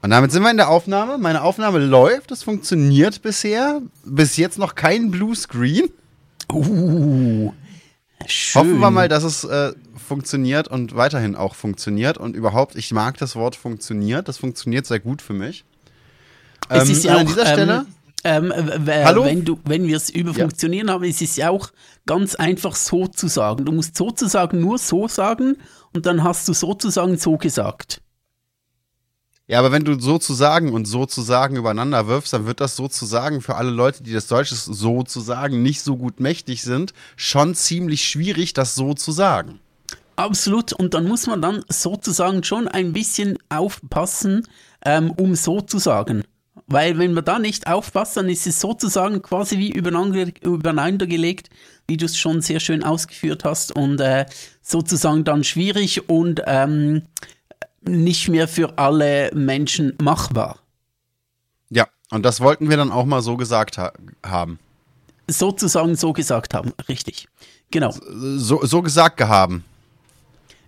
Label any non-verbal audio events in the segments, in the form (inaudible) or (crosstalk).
Und damit sind wir in der Aufnahme. Meine Aufnahme läuft, es funktioniert bisher. Bis jetzt noch kein Bluescreen. Uh, schön. Hoffen wir mal, dass es äh, funktioniert und weiterhin auch funktioniert. Und überhaupt, ich mag das Wort funktioniert. Das funktioniert sehr gut für mich. Es Ähm, ist ja an auch, dieser Stelle. Ähm, äh, Hallo? Wenn, du, wenn wir es über Ja. Funktionieren haben, es ist ja auch ganz einfach so zu sagen. Du musst sozusagen nur so sagen und dann hast du sozusagen so gesagt. Ja, aber wenn du sozusagen und sozusagen übereinander wirfst, dann wird das sozusagen für alle Leute, die das Deutsches sozusagen nicht so gut mächtig sind, schon ziemlich schwierig, das so zu sagen. Absolut. Und dann muss man dann sozusagen schon ein bisschen aufpassen, ähm, um so zu sagen. Weil wenn man da nicht aufpasst, dann ist es sozusagen quasi wie übereinander, übereinander gelegt, wie du es schon sehr schön ausgeführt hast und äh, sozusagen dann schwierig und ähm, nicht mehr für alle Menschen machbar. Ja, und das wollten wir dann auch mal so gesagt ha haben. Sozusagen so gesagt haben, richtig. Genau. So, so gesagt gehaben.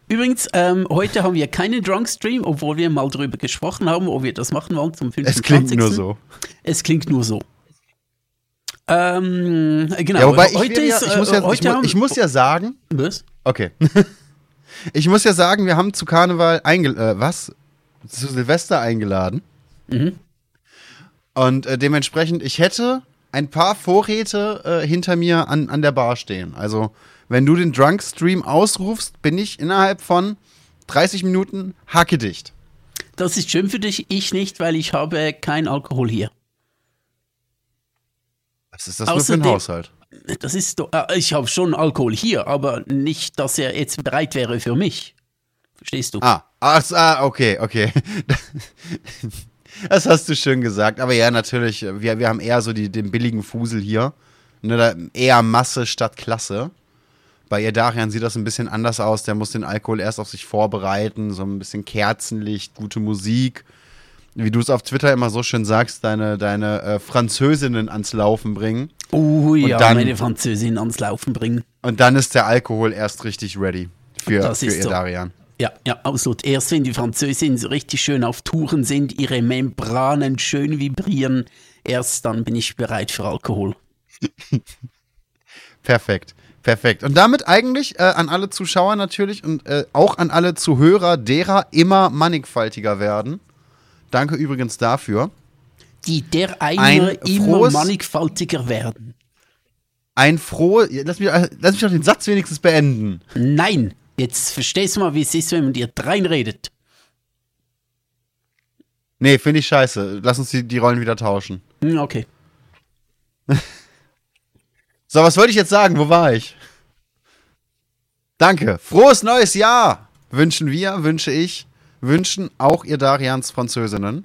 Übrigens, ähm, heute haben wir keinen Drunk-Stream, obwohl wir mal drüber gesprochen haben, ob wir das machen wollen zum 25. Es klingt nur so. Es klingt nur so. Ähm, genau. Ja, wobei ich, heute will ja, ist, ich, muss äh, ja, ich, heute mu haben- ich muss ja sagen, Was? okay. Ich muss ja sagen, wir haben zu Karneval eingeladen, äh, was? Zu Silvester eingeladen. Mhm. Und äh, dementsprechend, ich hätte ein paar Vorräte äh, hinter mir an, an der Bar stehen. Also, wenn du den Drunk-Stream ausrufst, bin ich innerhalb von 30 Minuten hackedicht. Das ist schön für dich, ich nicht, weil ich habe kein Alkohol hier. Was ist das nur für Außerdem- ein Haushalt? Das ist doch, äh, ich habe schon Alkohol hier, aber nicht, dass er jetzt bereit wäre für mich. Verstehst du? Ah, ah, okay, okay. (laughs) Das hast du schön gesagt. Aber ja, natürlich, wir, wir haben eher so die, den billigen Fusel hier. Ne, eher Masse statt Klasse. Bei ihr Darian sieht das ein bisschen anders aus. Der muss den Alkohol erst auf sich vorbereiten. So ein bisschen Kerzenlicht, gute Musik. Wie du es auf Twitter immer so schön sagst, deine, deine äh, Französinnen ans Laufen bringen. Oh ja, dann- meine Französin ans Laufen bringen. Und dann ist der Alkohol erst richtig ready für, Das für ihr so. Darian. Ja, ja, absolut. Erst wenn die Französinnen so richtig schön auf Touren sind, ihre Membranen schön vibrieren, erst dann bin ich bereit für Alkohol. (laughs) Perfekt, perfekt. Und damit eigentlich äh, an alle Zuschauer natürlich und äh, auch an alle Zuhörer, derer immer mannigfaltiger werden. Danke übrigens dafür. Die der einer Ein immer frohes- mannigfaltiger werden. Ein frohe. Lass mich, äh, lass mich doch den Satz wenigstens beenden. Nein, jetzt verstehst du mal, wie es ist, wenn man dir reinredet. Nee, finde ich scheiße. Lass uns die, die Rollen wieder tauschen. Hm, Okay. (laughs) So, was wollte ich jetzt sagen? Wo war ich? Danke. Frohes neues Jahr wünschen wir, wünsche ich, wünschen auch ihr Darians Französinnen.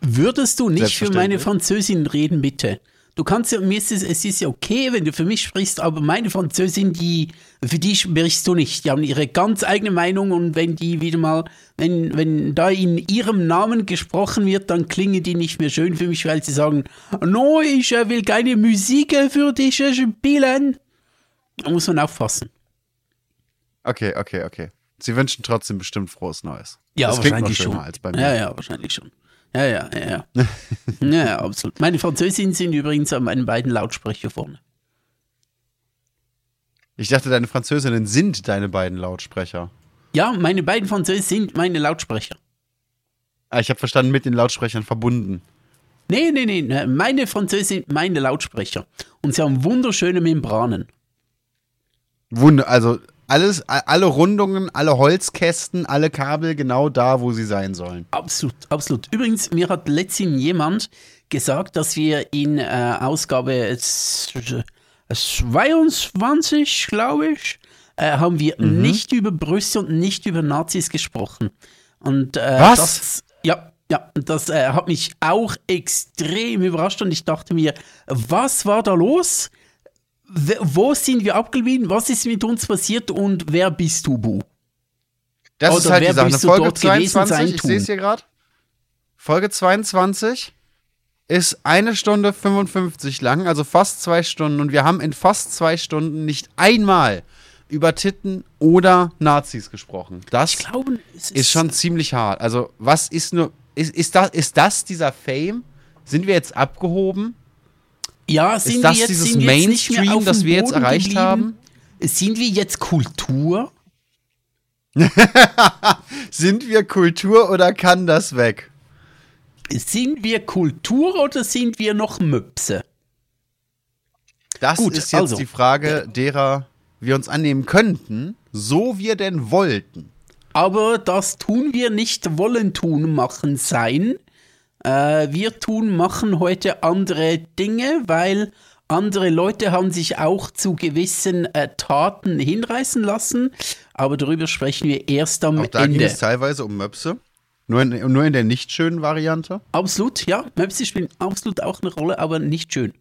Würdest du nicht für meine Selbstverständlich. Französin reden, bitte? Du kannst ja, mir ist es, es ist ja okay, wenn du für mich sprichst, aber meine Französin, die, für die sprichst du nicht. Die haben ihre ganz eigene Meinung und wenn die wieder mal, wenn, wenn da in ihrem Namen gesprochen wird, dann klingen die nicht mehr schön für mich, weil sie sagen, no, ich äh, will keine Musik äh, für dich äh, spielen. Da muss man aufpassen. Okay, okay, okay. Sie wünschen trotzdem bestimmt frohes Neues. Ja, das wahrscheinlich schon. als bei mir. Ja, ja, wahrscheinlich schon. Ja, ja, ja, ja. ja, (laughs) ja, absolut. Meine Französinnen sind übrigens an meinen beiden Lautsprecher vorne. Ich dachte, deine Französinnen sind deine beiden Lautsprecher. Ja, meine beiden Französinnen sind meine Lautsprecher. Ah, ich habe verstanden, mit den Lautsprechern verbunden. Nee, nee, nee, nee, meine Französinnen sind meine Lautsprecher. Und sie haben wunderschöne Membranen. Wunder, also alles, alle Rundungen, alle Holzkästen, alle Kabel genau da, wo sie sein sollen. Absolut, absolut. Übrigens, mir hat letztens jemand gesagt, dass wir in äh, Ausgabe s- 22, glaube ich, äh, haben wir Mhm. nicht über Brüste und nicht über Nazis gesprochen. Und äh, Was? das, ja, ja, das äh, hat mich auch extrem überrascht und ich dachte mir, was war da los? Wo sind wir abgeblieben? Was ist mit uns passiert und wer bist du, Bu? Das Oder ist halt wer die Sache. Eine Folge dort gewesen 22, sein ich sehe es hier gerade. Folge 22 ist eine Stunde 55 lang, also fast zwei Stunden. Und wir haben in fast zwei Stunden nicht einmal über Titten oder Nazis gesprochen. Das Ich glaube, es ist schon ziemlich hart. Also, was ist nur. Ist, ist, das, ist das dieser Fame? Sind wir jetzt abgehoben? Ja, sind Ist das wir jetzt, dieses Mainstream, das wir jetzt erreicht geblieben? haben? Sind wir jetzt Kultur? (laughs) Sind wir Kultur oder kann das weg? Sind wir Kultur oder sind wir noch Möpse? Das Gut, ist jetzt also. die Frage, derer wir uns annehmen könnten, so wir denn wollten. Aber das tun wir nicht wollen tun, machen sein. Äh, wir tun, machen heute andere Dinge, weil andere Leute haben sich auch zu gewissen äh, Taten hinreißen lassen. Aber darüber sprechen wir erst am Auch da ging Ende. es teilweise um Möpse. Nur in, nur in der nicht schönen Variante. Absolut, ja. Möpse spielen absolut auch eine Rolle, aber nicht schön.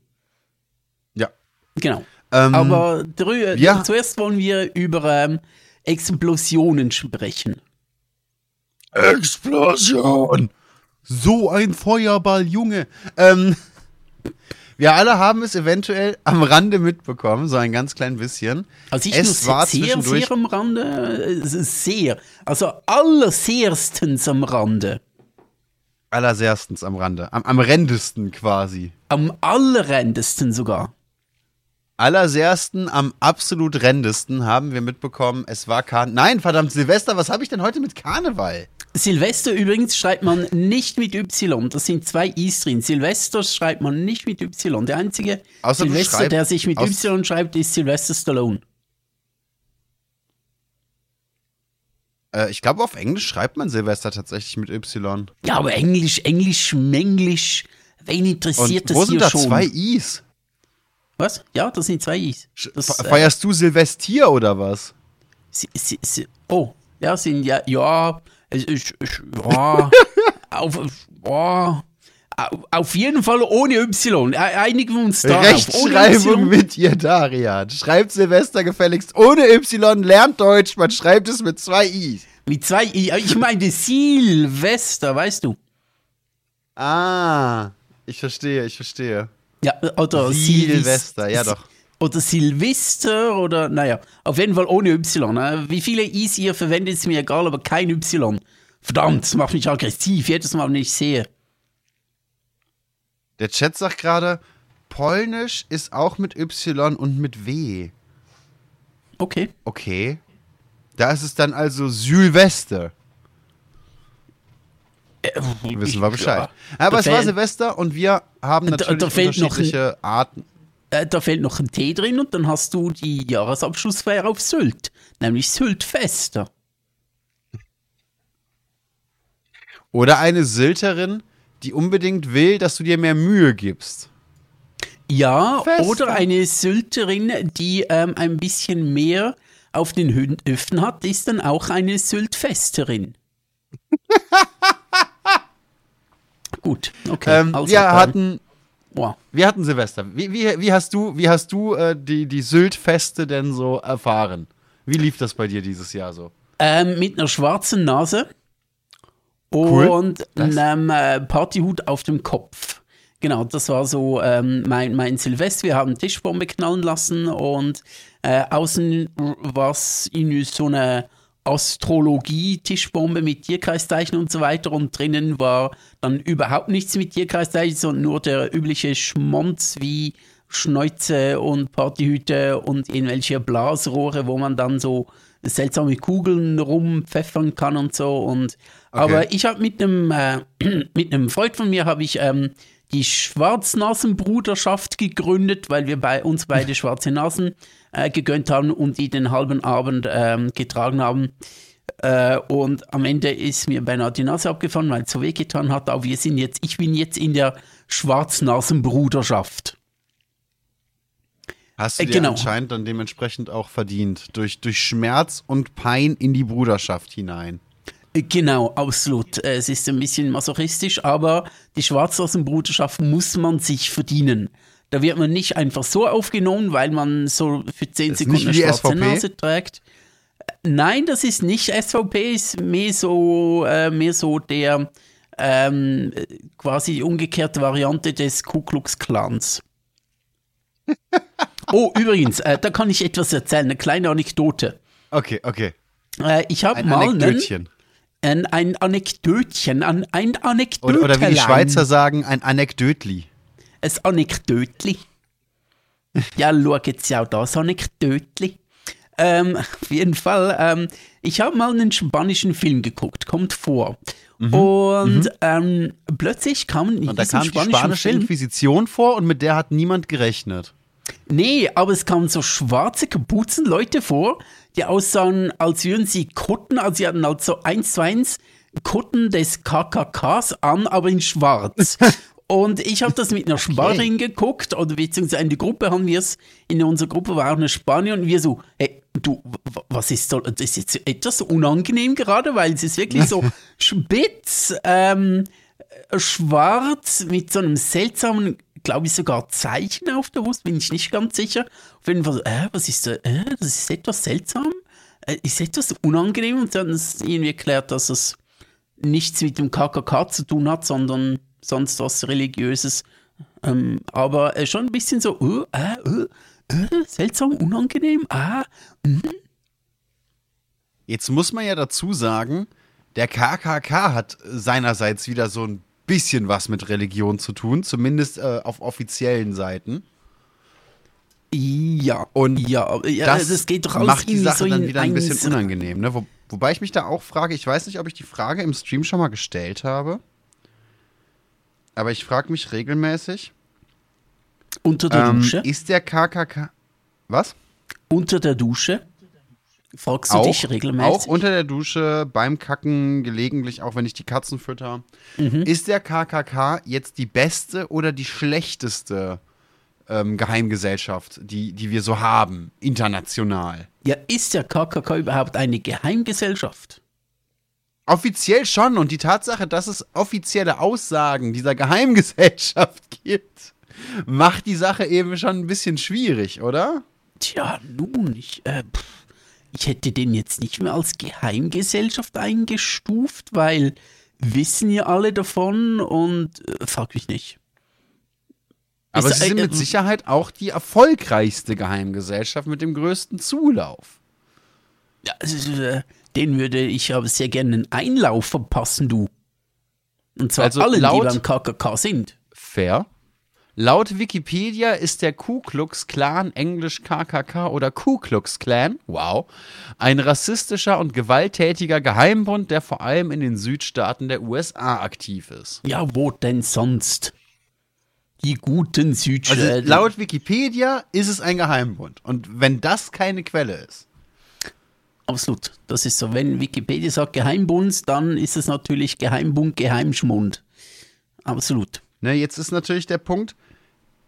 Ja. Genau. Ähm, aber drü- ja. zuerst wollen wir über ähm, Explosionen sprechen. Explosion! So ein Feuerball, Junge. Ähm, wir alle haben es eventuell am Rande mitbekommen, so ein ganz klein bisschen. Also ich es war sehr, sehr am Rande, äh, sehr, also allersehrstens am Rande, Allerserstens am Rande. Am, am rendesten quasi. am allerrendesten sogar. Allersersten, am absolut rendesten haben wir mitbekommen, es war Karneval. Nein, verdammt, Silvester, was habe ich denn heute mit Karneval? Silvester übrigens schreibt man nicht mit Y, das sind zwei I's drin. Silvester schreibt man nicht mit Y. Der einzige Außer Silvester, der sich mit Y schreibt, ist Sylvester Stallone. Äh, ich glaube, auf Englisch schreibt man Silvester tatsächlich mit Y. Ja, aber Englisch, Englisch, Menglisch, wen interessiert Und wo das sind hier da schon? zwei I's? Was? Ja, das sind zwei I's. Das, äh, Feierst du Silvestier oder was? Sie, sie, sie, oh, ja, sind ja, ja, es ist, es- ja, (laughs) auf, au- auf jeden Fall ohne Y. E- Einigen wir uns. Ohne Rechtschreibung Y. mit ihr, Darian. Schreibt Silvester gefälligst ohne Y, lernt Deutsch, man schreibt es mit zwei I's. Mit zwei I. Ich meine Silvester, weißt du? Ah, ich verstehe, ich verstehe. Ja, oder Silvester, Silvis- ja doch. Oder Silvester oder, naja, auf jeden Fall ohne Y. ne? Wie viele I's ihr verwendet, ist mir egal, aber kein Y. Verdammt, das macht mich aggressiv, jedes Mal, wenn ich sehe. Der Chat sagt gerade, Polnisch ist auch mit Y und mit W. Okay. Okay. Da ist es dann also Silvester. Wissen wir Bescheid. Aber Da es war Silvester und wir haben Da- natürlich da ein- unterschiedliche Arten. Äh, da fehlt noch ein T drin und dann hast du die Jahresabschlussfeier auf Sylt, nämlich Syltfester. Oder eine Sylterin, die unbedingt will, dass du dir mehr Mühe gibst. Ja, Fester. oder eine Sylterin, die ähm, ein bisschen mehr auf den Hüften hat, ist dann auch eine Syltfesterin. (laughs) Gut, okay. Ähm, also wir, hatten, Wow. wir hatten Silvester. Wie, wie, wie hast du, wie hast du äh, die, die Sylt-Feste denn so erfahren? Wie lief das bei dir dieses Jahr so? Ähm, mit einer schwarzen Nase Cool. und Das- einem äh, Partyhut auf dem Kopf. Genau, das war so ähm, mein, mein Silvester. Wir haben Tischbombe knallen lassen und äh, außen war es in so eine Astrologie-Tischbombe mit Tierkreiszeichen und so weiter und drinnen war dann überhaupt nichts mit Tierkreiszeichen, sondern nur der übliche Schmonz wie Schnäuze und Partyhüte und irgendwelche Blasrohre, wo man dann so seltsame Kugeln rumpfeffern kann und so. Und aber ich habe mit einem äh, (clears throat) mit einem Freund von mir habe ich ähm, die Schwarznasenbruderschaft gegründet, weil wir bei uns beide schwarze Nasen äh, gegönnt haben und die den halben Abend ähm, getragen haben. Äh, und am Ende ist mir beinahe die Nase abgefahren, weil es so wehgetan hat. Aber wir sind jetzt, ich bin jetzt in der Schwarznasenbruderschaft. Hast du Äh, dir genau. anscheinend dann dementsprechend auch verdient. Durch, durch Schmerz und Pein in die Bruderschaft hinein. Genau, absolut. Äh, Es ist ein bisschen masochistisch, aber die Schwarznasenbruderschaft muss man sich verdienen. Da wird man nicht einfach so aufgenommen, weil man so für 10 Das Sekunden eine schwarze SVP? Nase trägt. Äh, Nein, das ist nicht SVP, ist mehr so, äh, mehr so der ähm, äh, quasi die umgekehrte Variante des Ku Klux Klans. (laughs) Oh, übrigens, äh, da kann ich etwas erzählen, eine kleine Anekdote. Okay, okay. Äh, ich habe mal einen. Ein, ein Anekdötchen, ein, ein Anekdötchen. Oder, oder wie die Schweizer sagen, ein Anekdötli. Ein Anekdötli. Ja, schau jetzt ja auch das Anekdötli. Ähm, auf jeden Fall, ähm, ich habe mal einen spanischen Film geguckt, kommt vor. Und Ähm, plötzlich kam in Mhm. Und da kam die spanische Film Inquisition vor und mit der hat niemand gerechnet. Nee, aber es kamen so schwarze Kapuzenleute vor, die aussahen, als würden sie Kutten, also sie hatten halt so eins zu eins Kutten des KKKs an, aber in schwarz. (laughs) Und ich habe das mit einer Spanierin geguckt, oder beziehungsweise in der Gruppe haben wir es, in unserer Gruppe war auch eine Spanierin und wir so, hey, du, was ist so, das ist jetzt etwas unangenehm gerade, weil es ist wirklich so (laughs) spitz, ähm, schwarz mit so einem seltsamen, glaube ich sogar Zeichen auf der Brust, bin ich nicht ganz sicher. Auf jeden Fall äh, was ist da, äh, das ist etwas seltsam, äh, ist etwas unangenehm und dann ist irgendwie erklärt, dass es nichts mit dem KKK zu tun hat, sondern sonst was Religiöses. Ähm, aber äh, schon ein bisschen so, uh, uh, äh, seltsam, unangenehm, ah, Jetzt muss man ja dazu sagen, der KKK hat seinerseits wieder so ein bisschen was mit Religion zu tun, zumindest äh, auf offiziellen Seiten. ja, Und ja, ja, das, das geht doch alles macht die Sache so dann wieder ein bisschen unangenehm. Ne? Wo, wobei ich mich da auch frage, ich weiß nicht, ob ich die Frage im Stream schon mal gestellt habe, aber ich frage mich regelmäßig, Unter der ähm, Dusche? ist der KKK... Was? Unter der Dusche? Fragst du auch, dich regelmäßig? auch unter der Dusche, beim Kacken, gelegentlich, auch wenn ich die Katzen fütter. Mhm. Ist der KKK jetzt die beste oder die schlechteste ähm, Geheimgesellschaft, die, die wir so haben, international? ja, ist der KKK überhaupt eine Geheimgesellschaft? Offiziell schon. Und die Tatsache, dass es offizielle Aussagen dieser Geheimgesellschaft (laughs) gibt, macht die Sache eben schon ein bisschen schwierig, oder? Tja, nun, ich, äh, pff, ich hätte den jetzt nicht mehr als Geheimgesellschaft eingestuft, weil wissen ja alle davon und äh, frag mich nicht. Aber Ist- sie sind äh, mit äh, Sicherheit auch die erfolgreichste Geheimgesellschaft mit dem größten Zulauf. Ja, also, äh, den würde ich aber sehr gerne einen Einlauf verpassen, du. Und zwar Also allen, laut- die beim KKK sind. Fair. Laut Wikipedia ist der Ku Klux Klan, englisch KKK oder Ku Klux Klan, wow, ein rassistischer und gewalttätiger Geheimbund, der vor allem in den Südstaaten der USA aktiv ist. Ja, wo denn sonst? Die guten Also Südstaaten. laut Wikipedia ist es ein Geheimbund. Und wenn das keine Quelle ist, Absolut. Das ist so. Wenn Wikipedia sagt Geheimbund, dann ist es natürlich Geheimbund, Geheimschmund. Absolut. ne, jetzt ist natürlich der Punkt,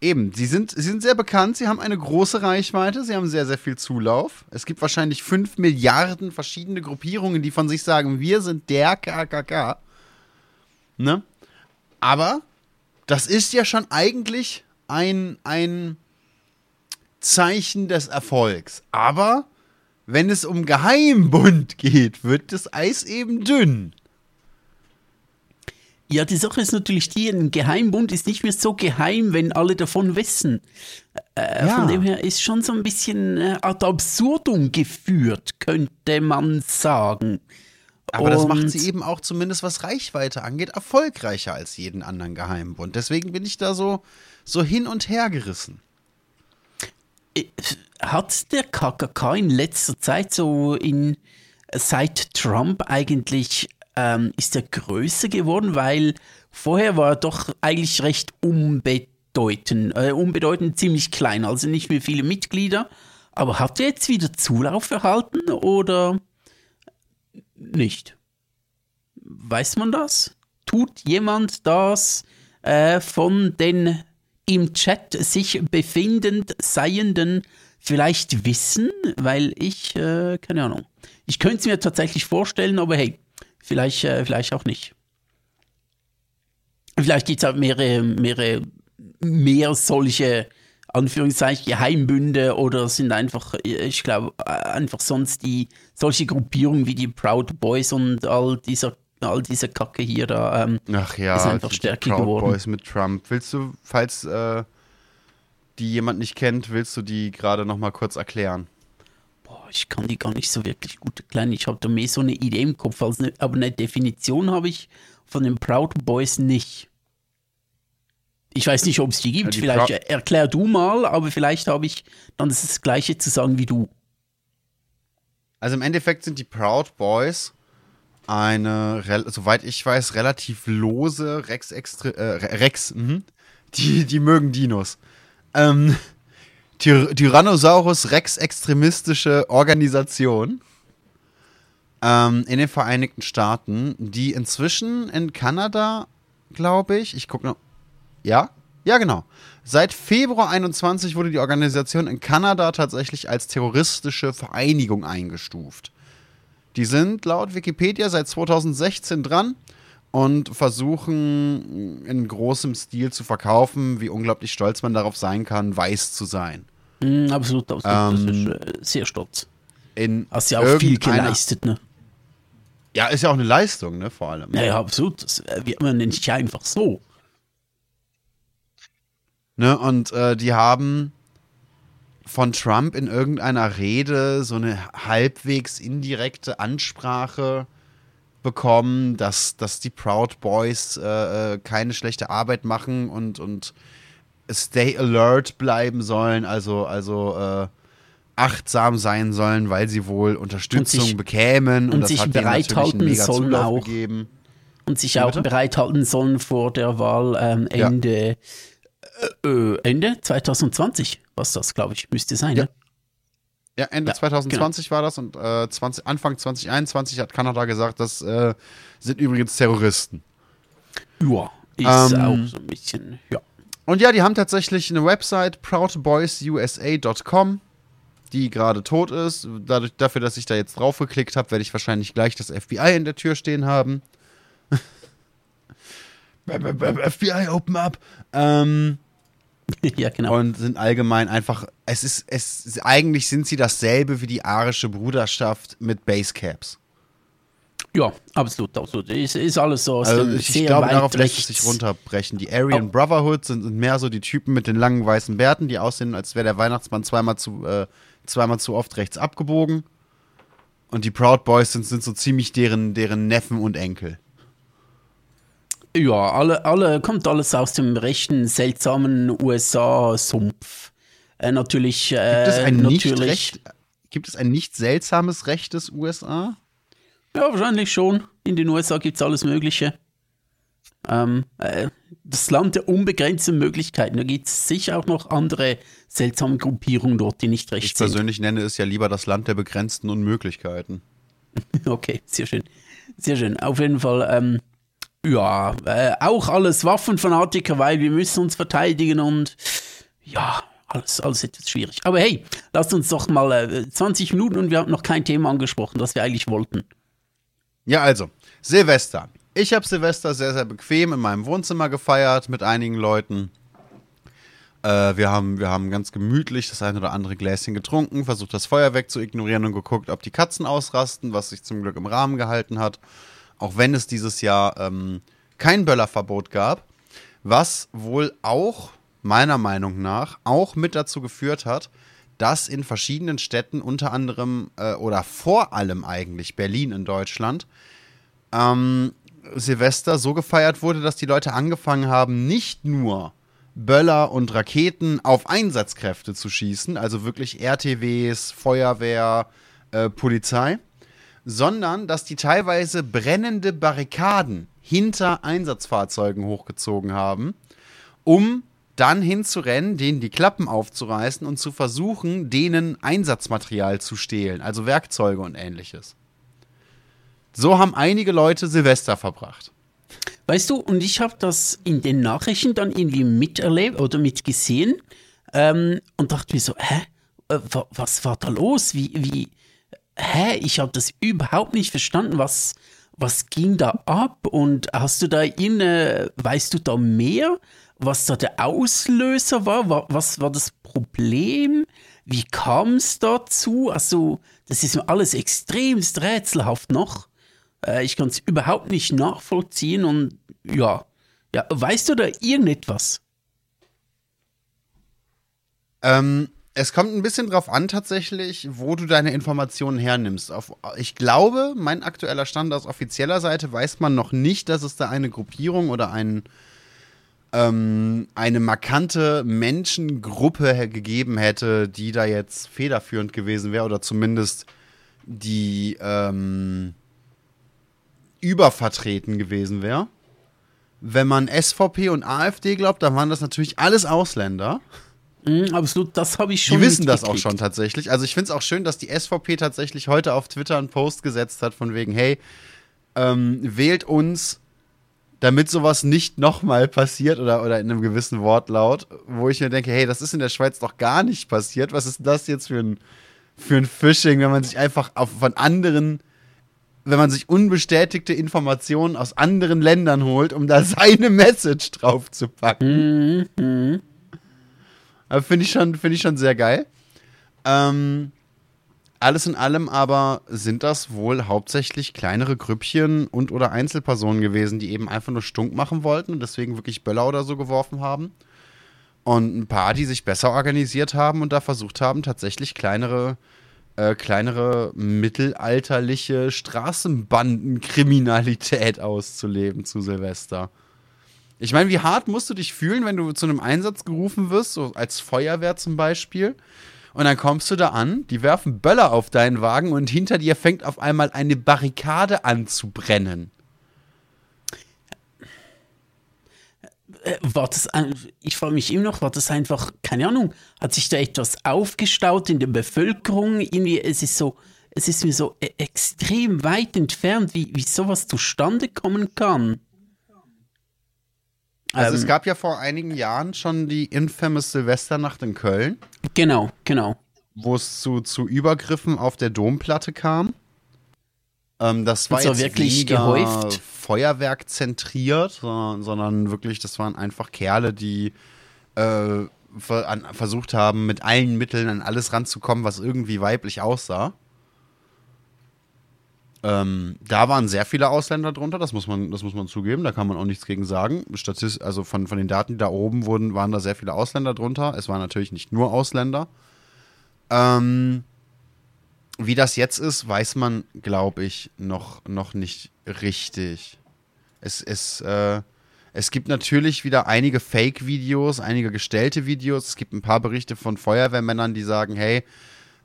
eben, sie sind, sie sind sehr bekannt, sie haben eine große Reichweite, sie haben sehr, sehr viel Zulauf. Es gibt wahrscheinlich 5 Milliarden verschiedene Gruppierungen, die von sich sagen, wir sind der KKK. Ne? Aber das ist ja schon eigentlich ein, ein Zeichen des Erfolgs. Aber wenn es um Geheimbund (laughs) geht, wird das Eis eben dünn. Ja, die Sache ist natürlich die, ein Geheimbund ist nicht mehr so geheim, wenn alle davon wissen. Äh, Ja. Von dem her ist schon so ein bisschen äh, ad absurdum geführt, könnte man sagen. Aber das macht Und- sie eben auch zumindest was Reichweite angeht, erfolgreicher als jeden anderen Geheimbund. Deswegen bin ich da so, so hin und her gerissen. Äh, Hat der KKK in letzter Zeit so in seit Trump eigentlich ähm, ist er größer geworden, weil vorher war er doch eigentlich recht unbedeutend, äh, unbedeutend ziemlich klein, also nicht mehr viele Mitglieder. Aber hat er jetzt wieder Zulauf erhalten oder nicht? Weiß man das? Tut jemand das äh, von den im Chat sich befindend Seienden vielleicht wissen? Weil ich, äh, keine Ahnung. Ich könnte es mir tatsächlich vorstellen, aber hey, vielleicht, äh, vielleicht auch nicht. Vielleicht gibt es halt mehrere, mehrere, mehr solche Anführungszeichen Geheimbünde oder sind einfach, ich glaube, einfach sonst die solche Gruppierungen wie die Proud Boys und all dieser, all diese Kacke hier da. Ähm, Ach ja, Ist einfach die stärker Proud geworden. Boys mit Trump. Willst du, falls, äh, die jemand nicht kennt, willst du die gerade noch mal kurz erklären? Ich kann die gar nicht so wirklich gut erklären. Ich habe da mehr so eine Idee im Kopf, als eine, aber eine Definition habe ich von den Proud Boys nicht. Ich weiß nicht, ob es die gibt. Ja, die vielleicht Prou- erklär du mal, aber vielleicht habe ich dann das Gleiche zu sagen wie du. Also im Endeffekt sind die Proud Boys eine, soweit ich weiß, relativ lose Rex, Extre äh, Rex, mhm. die, die mögen Dinos. Ähm, Tyr Tyrannosaurus Rex extremistische Organisation ähm, in den Vereinigten Staaten, die inzwischen in Kanada, glaube ich, ich gucke noch, ja, ja genau. Seit Februar 21 wurde die Organisation in Kanada tatsächlich als terroristische Vereinigung eingestuft. Die sind laut Wikipedia seit 2016 dran und versuchen in großem Stil zu verkaufen, wie unglaublich stolz man darauf sein kann, weiß zu sein. Mm, absolut, absolut. Ähm, das ist sehr stolz. In Hast ja auch viel geleistet, ne? Ja, ist ja auch eine Leistung, ne, vor allem. Ja, ja, absolut. Das wird man nicht einfach so. Ne, und äh, die haben von Trump in irgendeiner Rede so eine halbwegs indirekte Ansprache bekommen, dass, dass die Proud Boys äh, äh, keine schlechte Arbeit machen und, und stay alert bleiben sollen, also, also äh, achtsam sein sollen, weil sie wohl Unterstützung sich- bekämen und, und sich bereithalten sollen auch. gegeben. Und sich auch bitte? bereithalten sollen vor der Wahl ähm, Ja. Ende, äh, äh, Ende 2020, was das, glaube ich, müsste sein. Ja. Ne? Ja, Ende Ja, 2020 war das und äh, 20, Anfang 2021 hat Kanada gesagt, das äh, sind übrigens Terroristen. Ja, ist Ähm, auch so ein bisschen, ja. Und ja, die haben tatsächlich eine Website, proudboysusa.com, die gerade tot ist. Dadurch, dafür, dass ich da jetzt drauf geklickt habe, werde ich wahrscheinlich gleich das FBI in der Tür stehen haben. (laughs) FBI, open up. Ähm, (laughs) ja, genau. und sind allgemein einfach, es ist, es eigentlich sind sie dasselbe wie die arische Bruderschaft mit Basecaps. Ja, absolut, absolut. Ist, ist alles so Also ich, ich sehr glaube, weit darauf lässt es sich runterbrechen. Die Aryan Oh. Brotherhood sind, sind mehr so die Typen mit den langen weißen Bärten, die aussehen, als wäre der Weihnachtsmann zweimal zu, äh, zweimal zu oft rechts abgebogen. Und die Proud Boys sind, sind so ziemlich deren, deren Neffen und Enkel. Ja, alle, alle, kommt alles aus dem rechten, seltsamen USA-Sumpf. Äh, natürlich, äh, Gibt es ein nicht natürlich, recht, gibt es ein nicht seltsames Recht des USA? Ja, wahrscheinlich schon. In den USA gibt es alles Mögliche. Ähm, äh, das Land der unbegrenzten Möglichkeiten. Da gibt es sicher auch noch andere seltsame Gruppierungen dort, die nicht recht Ich sind. persönlich nenne es ja lieber das Land der begrenzten Unmöglichkeiten. (laughs) Okay, sehr schön. Sehr schön. Auf jeden Fall, ähm, ja, äh, auch alles Waffenfanatiker, weil wir müssen uns verteidigen und ja, alles, alles etwas schwierig. Aber hey, lasst uns doch mal äh, 20 Minuten und wir haben noch kein Thema angesprochen, das wir eigentlich wollten. Ja, also, Silvester. Ich habe Silvester sehr, sehr bequem in meinem Wohnzimmer gefeiert mit einigen Leuten. Äh, wir, haben, wir haben ganz gemütlich das ein oder andere Gläschen getrunken, versucht das Feuerwerk zu ignorieren und geguckt, ob die Katzen ausrasten, was sich zum Glück im Rahmen gehalten hat. Auch wenn es dieses Jahr ähm, kein Böllerverbot gab, was wohl auch, meiner Meinung nach, auch mit dazu geführt hat, dass in verschiedenen Städten, unter anderem äh, oder vor allem eigentlich Berlin in Deutschland, ähm, Silvester so gefeiert wurde, dass die Leute angefangen haben, nicht nur Böller und Raketen auf Einsatzkräfte zu schießen, also wirklich RTWs, Feuerwehr, äh, Polizei, sondern dass die teilweise brennende Barrikaden hinter Einsatzfahrzeugen hochgezogen haben, um dann hinzurennen, denen die Klappen aufzureißen und zu versuchen, denen Einsatzmaterial zu stehlen, also Werkzeuge und ähnliches. So haben einige Leute Silvester verbracht. Weißt du, und ich habe das in den Nachrichten dann irgendwie miterlebt oder mitgesehen ähm, und dachte mir so, hä, äh, wa- was war da los? Wie, wie, hä, ich habe das überhaupt nicht verstanden, was, was ging da ab? Und hast du da irgendeine, weißt du da mehr, was da der Auslöser war? Wa- Was war das Problem? Wie kam es dazu? Also, das ist mir alles extremst rätselhaft noch. Äh, ich kann es überhaupt nicht nachvollziehen und ja, ja, weißt du da irgendetwas? Ähm, es kommt ein bisschen drauf an, tatsächlich, wo du deine Informationen hernimmst. Auf, ich glaube, mein aktueller Stand aus offizieller Seite weiß man noch nicht, dass es da eine Gruppierung oder ein, ähm, eine markante Menschengruppe gegeben hätte, die da jetzt federführend gewesen wäre oder zumindest die ähm, übervertreten gewesen wäre. Wenn man SVP und AfD glaubt, dann waren das natürlich alles Ausländer. Mhm, absolut, das habe ich schon. Die wissen das auch schon tatsächlich. Also ich finde es auch schön, dass die SVP tatsächlich heute auf Twitter einen Post gesetzt hat von wegen, hey, ähm, wählt uns, damit sowas nicht nochmal passiert oder, oder in einem gewissen Wortlaut, wo ich mir denke, hey, das ist in der Schweiz doch gar nicht passiert. Was ist das jetzt für ein, für ein Phishing, wenn man sich einfach auf, von anderen, wenn man sich unbestätigte Informationen aus anderen Ländern holt, um da (laughs) seine Message drauf zu packen. Mhm. Mhm. Finde ich, schon, find ich schon sehr geil. Ähm, alles in allem aber sind das wohl hauptsächlich kleinere Grüppchen und oder Einzelpersonen gewesen, die eben einfach nur stunk machen wollten und deswegen wirklich Böller oder so geworfen haben. Und ein paar, die sich besser organisiert haben und da versucht haben, tatsächlich kleinere, äh, kleinere mittelalterliche Straßenbandenkriminalität auszuleben zu Silvester. Ich meine, wie hart musst du dich fühlen, wenn du zu einem Einsatz gerufen wirst, so als Feuerwehr zum Beispiel, und dann kommst du da an, die werfen Böller auf deinen Wagen und hinter dir fängt auf einmal eine Barrikade an zu brennen. Äh, war das, ich frage mich immer noch, war das einfach, keine Ahnung, hat sich da etwas aufgestaut in der Bevölkerung? Irgendwie, es ist so, es ist mir so e-, extrem weit entfernt, wie, wie sowas zustande kommen kann. Also ähm, es gab ja vor einigen Jahren schon die infamous Silvesternacht in Köln. Genau, genau. Wo es zu, zu Übergriffen auf der Domplatte kam. Ähm, das war jetzt wirklich gehäuft. Feuerwerk zentriert, sondern, sondern, wirklich, das waren einfach Kerle, die äh, ver an, versucht haben, mit allen Mitteln an alles ranzukommen, was irgendwie weiblich aussah. Ähm, da waren sehr viele Ausländer drunter, das muss man, das muss man zugeben, da kann man auch nichts gegen sagen. Statist, also von, von den Daten, die da oben wurden, waren da sehr viele Ausländer drunter. Es waren natürlich nicht nur Ausländer. Ähm, wie das jetzt ist, weiß man, glaube ich, noch, noch nicht richtig. Es, es, äh, es gibt natürlich wieder einige Fake-Videos, einige gestellte Videos. Es gibt ein paar Berichte von Feuerwehrmännern, die sagen, hey,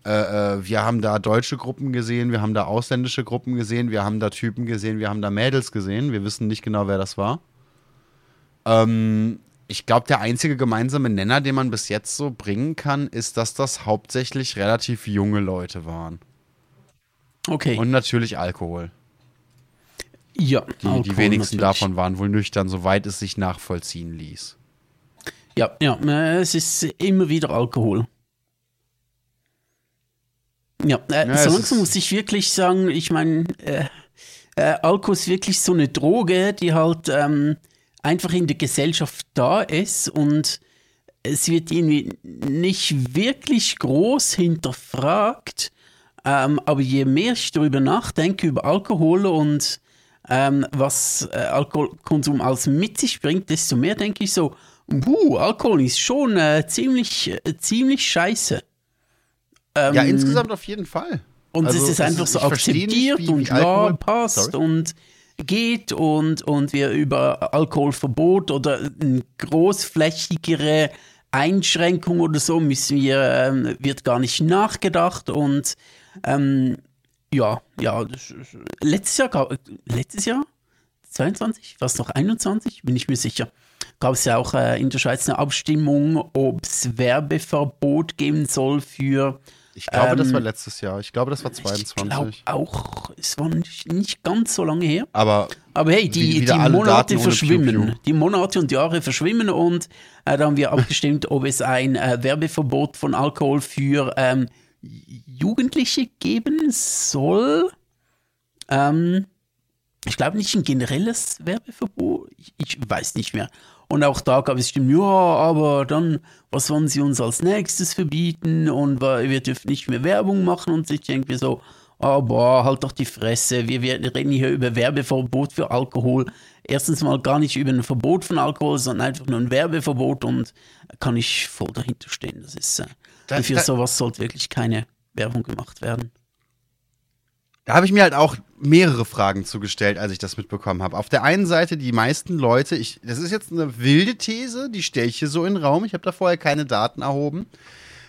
äh, äh, wir haben da deutsche Gruppen gesehen, wir haben da ausländische Gruppen gesehen, wir haben da Typen gesehen, wir haben da Mädels gesehen. Wir wissen nicht genau, wer das war. Ähm, ich glaube, der einzige gemeinsame Nenner, den man bis jetzt so bringen kann, ist, dass das hauptsächlich relativ junge Leute waren. Okay. Und natürlich Alkohol. Ja, die, Alkohol die wenigsten natürlich. davon waren wohl nüchtern, soweit es sich nachvollziehen ließ. Ja, ja, es ist immer wieder Alkohol. Ja, äh, ja so langsam muss ich wirklich sagen, ich meine, äh, äh, Alkohol ist wirklich so eine Droge, die halt ähm, einfach in der Gesellschaft da ist und es wird irgendwie nicht wirklich groß hinterfragt. Ähm, aber je mehr ich darüber nachdenke, über Alkohol und ähm, was äh, Alkoholkonsum als mit sich bringt, desto mehr denke ich so, puh, Alkohol ist schon äh, ziemlich, äh, ziemlich scheiße. Ähm, ja, insgesamt auf jeden Fall. Und also, es ist einfach so akzeptiert nicht, wie, und ja, passt Sorry. und geht und, und wir über Alkoholverbot oder eine großflächigere Einschränkung oder so müssen wir, ähm, wird gar nicht nachgedacht und ähm, ja, ja, letztes Jahr, letztes Jahr, 22, was noch 21, bin ich mir sicher, gab es ja auch äh, in der Schweiz eine Abstimmung, ob es Werbeverbot geben soll für ich glaube, ähm, das war ähm, letztes Jahr. Ich glaube, das war 22. Ich glaube auch, es war nicht, nicht, ganz so lange her. Aber, Aber hey, die, die Monate verschwimmen. Die Monate und Jahre verschwimmen und äh, da haben wir abgestimmt, ob es ein äh, Werbeverbot von Alkohol für ähm, Jugendliche geben soll. Ähm, ich glaube nicht ein generelles Werbeverbot. Ich, ich weiß nicht mehr. Und auch da gab es Stimmen, ja, aber dann, was wollen sie uns als nächstes verbieten und wir dürfen nicht mehr Werbung machen und ich denke so, oh, boah, halt doch die Fresse, wir, wir reden hier über Werbeverbot für Alkohol. erstens mal gar nicht über ein Verbot von Alkohol, sondern einfach nur ein Werbeverbot und kann ich voll dahinter stehen. Das ist, äh, Da- für da- sowas sollte wirklich keine Werbung gemacht werden. Da habe ich mir halt auch mehrere Fragen zugestellt, als ich das mitbekommen habe. Auf der einen Seite die meisten Leute, ich, das ist jetzt eine wilde These, die stelle ich hier so in den Raum. Ich habe da vorher keine Daten erhoben.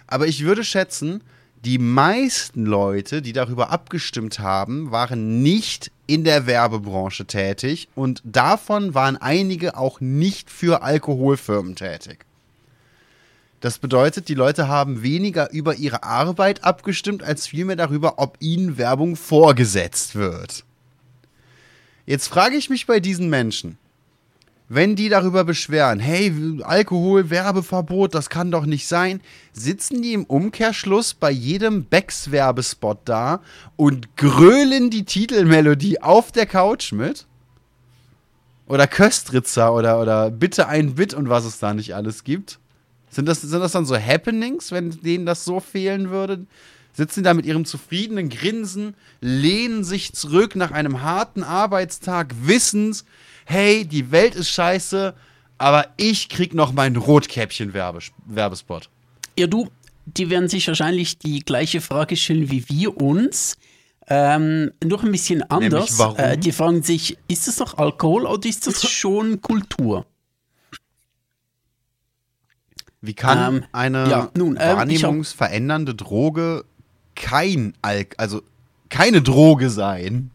Aber ich würde schätzen, die meisten Leute, die darüber abgestimmt haben, waren nicht in der Werbebranche tätig und davon waren einige auch nicht für Alkoholfirmen tätig. Das bedeutet, die Leute haben weniger über ihre Arbeit abgestimmt, als vielmehr darüber, ob ihnen Werbung vorgesetzt wird. Jetzt frage ich mich bei diesen Menschen, wenn die darüber beschweren, hey, Alkohol, Werbeverbot, das kann doch nicht sein, sitzen die im Umkehrschluss bei jedem Becks-Werbespot da und grölen die Titelmelodie auf der Couch mit? Oder Köstritzer oder, oder Bitte ein Bit und was es da nicht alles gibt? Sind das, sind das dann so Happenings, wenn denen das so fehlen würde? Sitzen da mit ihrem zufriedenen Grinsen, lehnen sich zurück nach einem harten Arbeitstag, wissend, hey, die Welt ist scheiße, aber ich krieg noch meinen Rotkäppchen-Werbespot. Ja, du, die werden sich wahrscheinlich die gleiche Frage stellen wie wir uns. Ähm, noch ein bisschen anders. warum? Äh, die fragen sich, ist das doch Alkohol oder ist das schon Kultur? Wie kann Ähm, eine ja, nun, ähm, wahrnehmungsverändernde Droge kein Alk also keine Droge sein?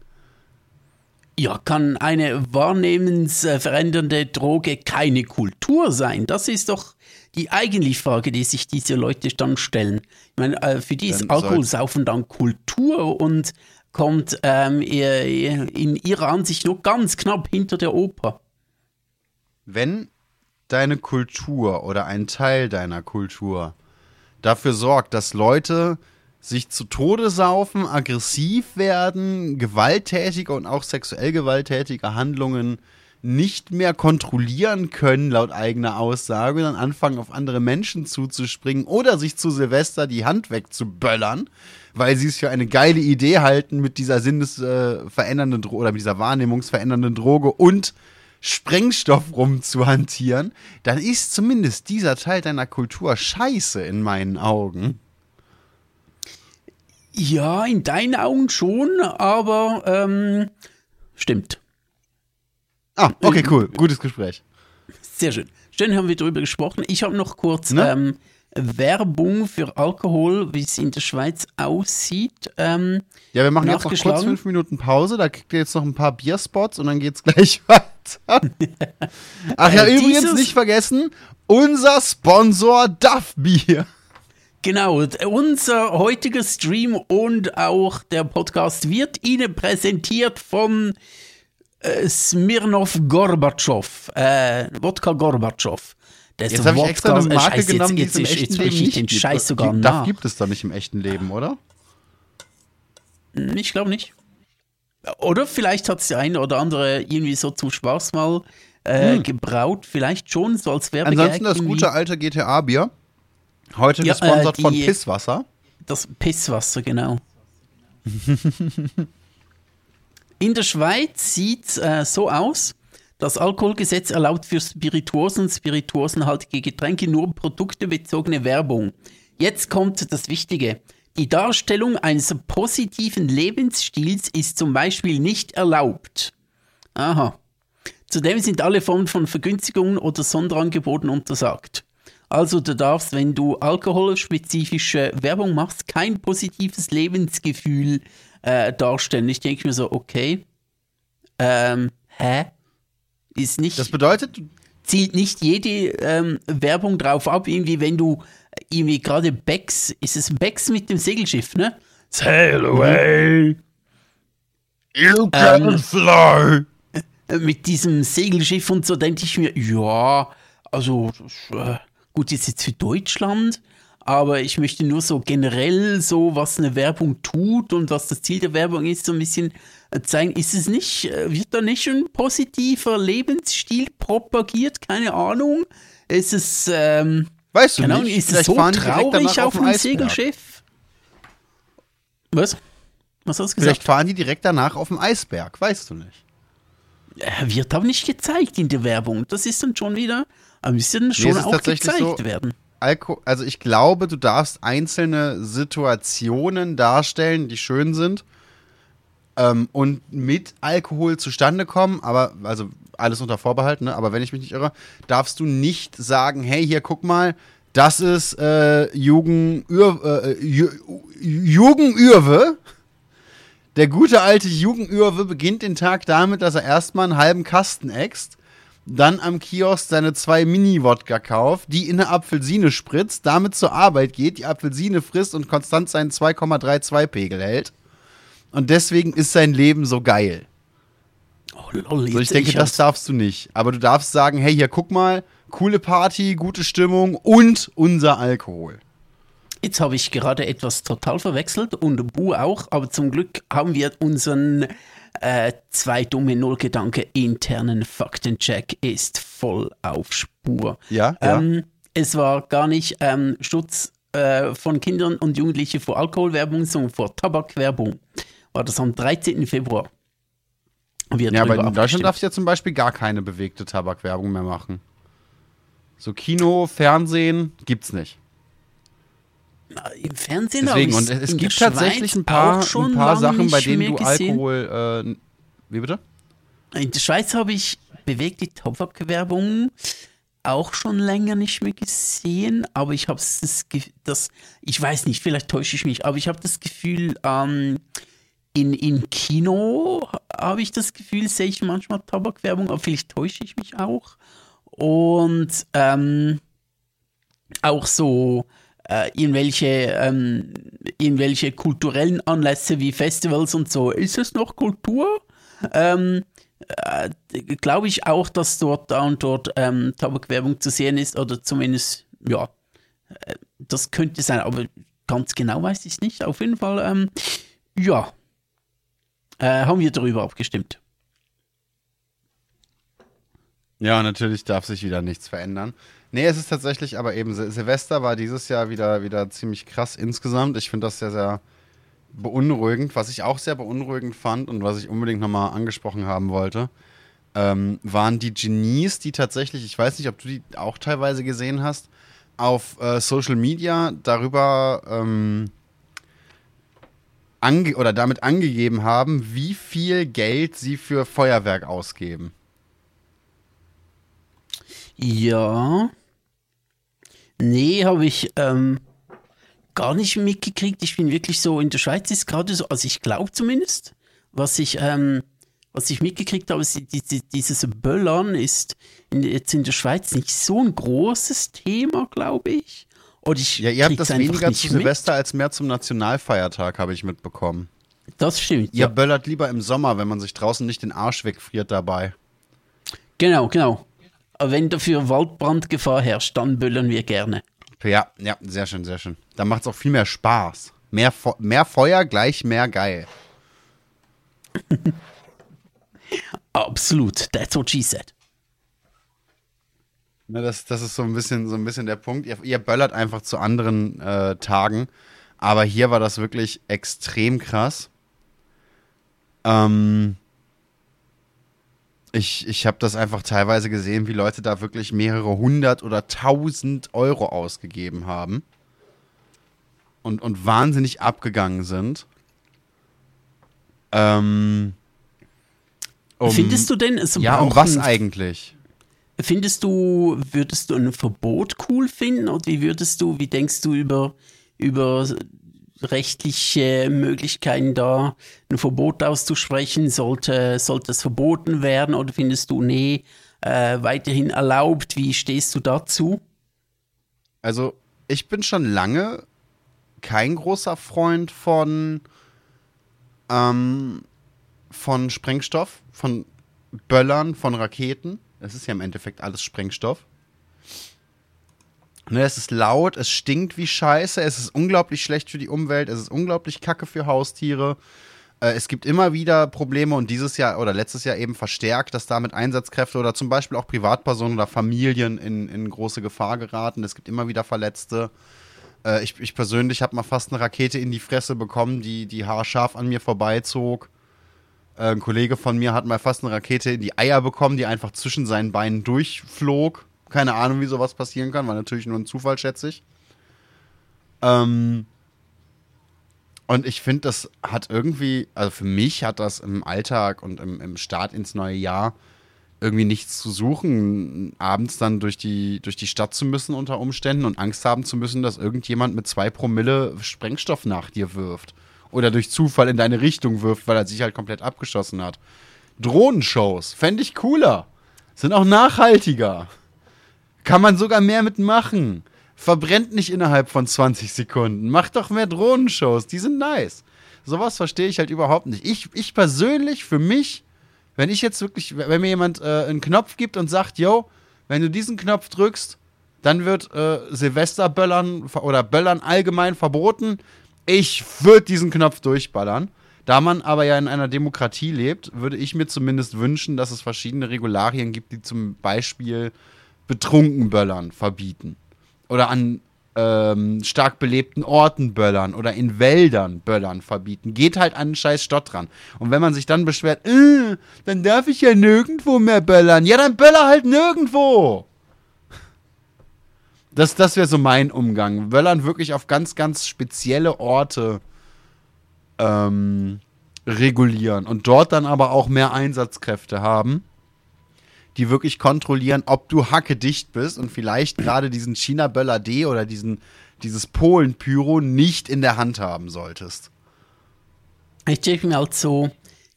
Ja, kann eine wahrnehmensverändernde Droge keine Kultur sein? Das ist doch die eigentliche Frage, die sich diese Leute dann stellen. Ich meine, äh, für die ist Alkoholsaufen dann Kultur und kommt ähm, in ihrer Ansicht nur ganz knapp hinter der Oper. wenn deine Kultur oder ein Teil deiner Kultur dafür sorgt, dass Leute sich zu Tode saufen, aggressiv werden, gewalttätige und auch sexuell gewalttätige Handlungen nicht mehr kontrollieren können, laut eigener Aussage, dann anfangen, auf andere Menschen zuzuspringen oder sich zu Silvester die Hand wegzuböllern, weil sie es für eine geile Idee halten, mit dieser sinnesverändernden Droge oder mit dieser wahrnehmungsverändernden Droge und Sprengstoff rumzuhantieren, dann ist zumindest dieser Teil deiner Kultur scheiße in meinen Augen. Ja, in deinen Augen schon, aber ähm, stimmt. Ah, okay, cool. Gutes Gespräch. Sehr schön. Schön haben wir darüber gesprochen. Ich habe noch kurz Ne? ähm, Werbung für Alkohol, wie es in der Schweiz aussieht. Ähm, Ja, wir machen jetzt noch kurz fünf Minuten Pause, da kriegt ihr jetzt noch ein paar Bierspots und dann geht's (laughs) gleich weiter. Ach ja, Äh, übrigens nicht vergessen, unser Sponsor Duff Bier. genau, unser heutiger Stream und auch der Podcast wird Ihnen präsentiert von äh, Smirnov Gorbatschow, äh, Wodka Gorbatschow. Das Jetzt habe ich extra eine Marke Scheiße, genommen, die jetzt, jetzt, echten jetzt Leben richte ich nicht den gibt. Scheiß sogar nach. gibt es doch nicht im echten Leben, oder? Hm, Ich glaube nicht. Oder vielleicht hat es der eine oder andere irgendwie so zum Spaß mal äh, gebraut. Vielleicht schon, so als Werbegag. Hm. Ansonsten das gute alte GTA-Bier. Heute Ja, gesponsert äh, von die- Pisswasser. Das Pisswasser, genau. (laughs) In der Schweiz sieht es äh, so aus, das Alkoholgesetz erlaubt für Spirituosen spirituosenhaltige Getränke nur produktebezogene Werbung. Jetzt kommt das Wichtige. Die Darstellung eines positiven Lebensstils ist zum Beispiel nicht erlaubt. Aha. Zudem sind alle Formen von Vergünstigungen oder Sonderangeboten untersagt. Also du darfst, wenn du alkoholspezifische Werbung machst, kein positives Lebensgefühl äh, darstellen. Ich denke mir so, okay, ähm, hä? Ist nicht, Das bedeutet, zielt nicht jede ähm, Werbung drauf ab, irgendwie wenn du irgendwie gerade Becks, ist es Becks mit dem Segelschiff, ne? Sail away! you can fly. Äh, mit diesem Segelschiff und so denke ich mir, ja, also äh, gut, ist jetzt für Deutschland, aber ich möchte nur so generell so, was eine Werbung tut und was das Ziel der Werbung ist, so ein bisschen äh, zeigen. Ist es nicht, äh, wird da nicht ein positiver Lebensstil propagiert? Keine Ahnung. Ist es, ähm, Weißt du Ahnung, nicht? ist es so traurig auf dem. Segelschiff? Was? Was hast du gesagt? Vielleicht fahren die direkt danach auf dem Eisberg, weißt du nicht. Er wird aber nicht gezeigt in der Werbung. Das ist dann schon wieder, aber müsste dann schon ist auch gezeigt so- werden. Alko also ich glaube, du darfst einzelne Situationen darstellen, die schön sind ähm, und mit Alkohol zustande kommen, aber also alles unter Vorbehalt, ne? aber wenn ich mich nicht irre, darfst du nicht sagen, hey, hier guck mal, das ist äh, Jugend äh, Ju Jugendürwe. Der gute alte Jugendürwe beginnt den Tag damit, dass er erstmal einen halben Kasten äxt, dann am Kiosk seine zwei Mini-Wodka kauft, die in eine Apfelsine spritzt, damit zur Arbeit geht, die Apfelsine frisst und konstant seinen 2,32-Pegel hält. Und deswegen ist sein Leben so geil. Oh, lol, So, ich denke, ich das darfst du nicht. Aber du darfst sagen, hey, hier, guck mal, coole Party, gute Stimmung und unser Alkohol. Jetzt habe ich gerade etwas total verwechselt und Bu auch, aber zum Glück haben wir unseren äh, zwei dumme Null-Gedanke internen Faktencheck ist voll auf Spur. Ja, ja. Ähm, es war gar nicht ähm, Schutz äh, von Kindern und Jugendlichen vor Alkoholwerbung, sondern vor Tabakwerbung. War das am 13. Februar. Ja, aber in Deutschland darfst du ja zum Beispiel gar keine bewegte Tabakwerbung mehr machen. So Kino, Fernsehen gibt's nicht. Im Fernsehen Deswegen, und es gibt tatsächlich Schweiz ein paar, schon ein paar Sachen, bei denen du. Alkohol. Äh, wie bitte? In der Schweiz habe ich bewegte Tabakwerbung auch schon länger nicht mehr gesehen, aber ich habe das, das, ich weiß nicht, vielleicht täusche ich mich, aber ich habe das Gefühl, ähm, in, in Kino habe ich das Gefühl, sehe ich manchmal Tabakwerbung, aber vielleicht täusche ich mich auch. Und ähm, auch so äh, irgendwelche, ähm, irgendwelche kulturellen Anlässe wie Festivals und so. Ist es noch Kultur? Ähm, äh, Glaube ich auch, dass dort da und dort ähm, Tabakwerbung zu sehen ist oder zumindest, ja, äh, das könnte sein, aber ganz genau weiß ich es nicht. Auf jeden Fall, ähm, ja, äh, haben wir darüber abgestimmt. Ja, natürlich darf sich wieder nichts verändern. Nee, es ist tatsächlich, aber eben Sil Silvester war dieses Jahr wieder, wieder ziemlich krass insgesamt. Ich finde das sehr, sehr beunruhigend. Was ich auch sehr beunruhigend fand und was ich unbedingt nochmal angesprochen haben wollte, ähm, waren die Genies, die tatsächlich, ich weiß nicht, ob du die auch teilweise gesehen hast, auf äh, Social Media darüber ähm, oder damit angegeben haben, wie viel Geld sie für Feuerwerk ausgeben. Ja. Nee, habe ich ähm, gar nicht mitgekriegt. Ich bin wirklich so, in der Schweiz ist gerade so, also ich glaube zumindest, was ich, ähm, was ich mitgekriegt habe, ist, die- die- dieses Böllern ist in, jetzt in der Schweiz nicht so ein großes Thema, glaube ich. Oder ich Ja, ihr habt das weniger zu mit. Silvester als mehr zum Nationalfeiertag, habe ich mitbekommen. Das stimmt. Ihr Ja. böllert lieber im Sommer, wenn man sich draußen nicht den Arsch wegfriert dabei. Genau, genau. Aber wenn dafür Waldbrandgefahr herrscht, dann böllern wir gerne. Ja, ja, sehr schön, sehr schön. Da macht es auch viel mehr Spaß. Mehr, Fe mehr Feuer gleich mehr geil. (laughs) Absolut. That's what she said. Ne, das, das ist so ein bisschen, so ein bisschen der Punkt. Ihr, ihr böllert einfach zu anderen äh, Tagen. Aber hier war das wirklich extrem krass. Ähm, ich ich habe das einfach teilweise gesehen, wie Leute da wirklich mehrere hundert oder tausend Euro ausgegeben haben. Und, und wahnsinnig abgegangen sind. Ähm, um, Findest du denn, es Ja, um was eigentlich? Findest du, würdest du ein Verbot cool finden? Und wie würdest du, wie denkst du über, über rechtliche Möglichkeiten da, ein Verbot auszusprechen? Sollte, sollte es verboten werden oder findest du, nee, äh, weiterhin erlaubt? Wie stehst du dazu? Also, ich bin schon lange kein großer Freund von, ähm, von Sprengstoff, von Böllern, von Raketen. Es ist ja im Endeffekt alles Sprengstoff. Ne, es ist laut, es stinkt wie Scheiße, es ist unglaublich schlecht für die Umwelt, es ist unglaublich kacke für Haustiere. Äh, es gibt immer wieder Probleme und dieses Jahr oder letztes Jahr eben verstärkt, dass damit Einsatzkräfte oder zum Beispiel auch Privatpersonen oder Familien in, in große Gefahr geraten. Es gibt immer wieder Verletzte. Äh, ich, ich persönlich habe mal fast eine Rakete in die Fresse bekommen, die, die haarscharf an mir vorbeizog. Äh, ein Kollege von mir hat mal fast eine Rakete in die Eier bekommen, die einfach zwischen seinen Beinen durchflog. Keine Ahnung, wie sowas passieren kann, war natürlich nur ein Zufall, schätze ich. Ähm, und ich finde, das hat irgendwie, also für mich hat das im Alltag und im, im Start ins neue Jahr irgendwie nichts zu suchen, abends dann durch die, durch die Stadt zu müssen unter Umständen und Angst haben zu müssen, dass irgendjemand mit zwei Promille Sprengstoff nach dir wirft. Oder durch Zufall in deine Richtung wirft, weil er sich halt komplett abgeschossen hat. Drohnenshows, fände ich cooler. Sind auch nachhaltiger. Kann man sogar mehr mitmachen. Verbrennt nicht innerhalb von 20 Sekunden. Macht doch mehr Drohnenshows, die sind nice. Sowas verstehe ich halt überhaupt nicht. Ich, ich persönlich, für mich, wenn ich jetzt wirklich, wenn mir jemand äh, einen Knopf gibt und sagt, yo, wenn du diesen Knopf drückst, dann wird äh, Silvesterböllern oder Böllern allgemein verboten. Ich würde diesen Knopf durchballern. Da man aber ja in einer Demokratie lebt, würde ich mir zumindest wünschen, dass es verschiedene Regularien gibt, die zum Beispiel Betrunkenböllern verbieten. Oder an ähm, stark belebten Orten böllern oder in Wäldern böllern verbieten. Geht halt an den scheiß Stott dran. Und wenn man sich dann beschwert, äh, dann darf ich ja nirgendwo mehr böllern. Ja, dann böller halt nirgendwo. Das, das wäre so mein Umgang. Böllern wirklich auf ganz, ganz spezielle Orte ähm, regulieren und dort dann aber auch mehr Einsatzkräfte haben die wirklich kontrollieren, ob du hackedicht bist und vielleicht gerade diesen China-Böller D oder diesen, dieses Polen-Pyro nicht in der Hand haben solltest. Ich denke mir halt so,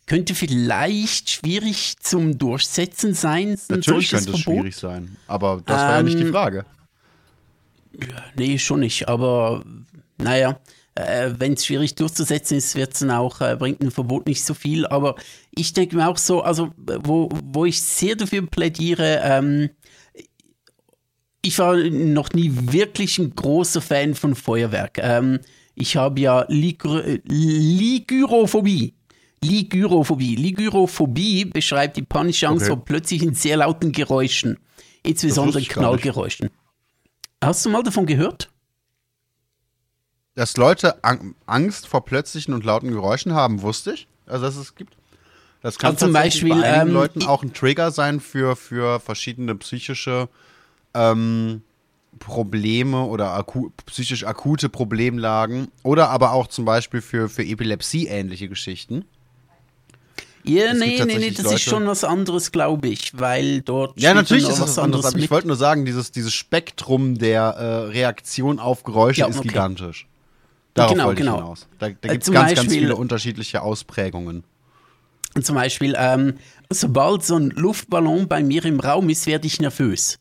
könnte vielleicht schwierig zum Durchsetzen sein. Natürlich könnte es schwierig sein, aber das war ja nicht die ähm, Frage. Nee, schon nicht, aber naja, äh, wenn es schwierig durchzusetzen ist, wird's dann auch, äh, bringt ein Verbot nicht so viel. Aber ich denke mir auch so, also wo, wo ich sehr dafür plädiere, ähm, ich war noch nie wirklich ein großer Fan von Feuerwerk. Ähm, ich habe ja Ligur Ligurophobie. Ligurophobie. Ligurophobie beschreibt die panische Angst okay. vor plötzlichen sehr lauten Geräuschen, insbesondere Knallgeräuschen. Hast du mal davon gehört? Dass Leute Angst vor plötzlichen und lauten Geräuschen haben, wusste ich. Also, dass es gibt. Das kann also zum Beispiel bei einigen ähm, Leuten auch ein Trigger sein für, für verschiedene psychische ähm, Probleme oder aku psychisch akute Problemlagen oder aber auch zum Beispiel für, für Epilepsie-ähnliche Geschichten. Ja, nee, nee, nee, das Leute, ist schon was anderes, glaube ich, weil dort. Ja, natürlich ist es was anderes, aber ich wollte nur sagen, dieses, dieses Spektrum der äh, Reaktion auf Geräusche ja, ist okay. gigantisch. Darauf genau, wollte genau. hinaus. Da, da gibt es äh, ganz, Beispiel, ganz viele unterschiedliche Ausprägungen. Zum Beispiel, ähm, sobald so ein Luftballon bei mir im Raum ist, werde ich nervös.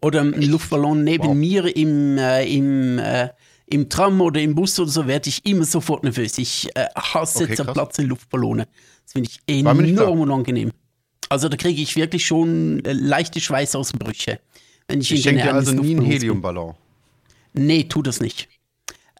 Oder ein Luftballon neben wow. mir im, äh, im, äh, im Tram oder im Bus oder so, werde ich immer sofort nervös. Ich äh, hasse okay, zerplatzte Luftballone. Das finde ich enorm unangenehm. Also da kriege ich wirklich schon äh, leichte Schweißausbrüche. Wenn ich ich schenke dir also nie einen Heliumballon. Nee, tu das nicht.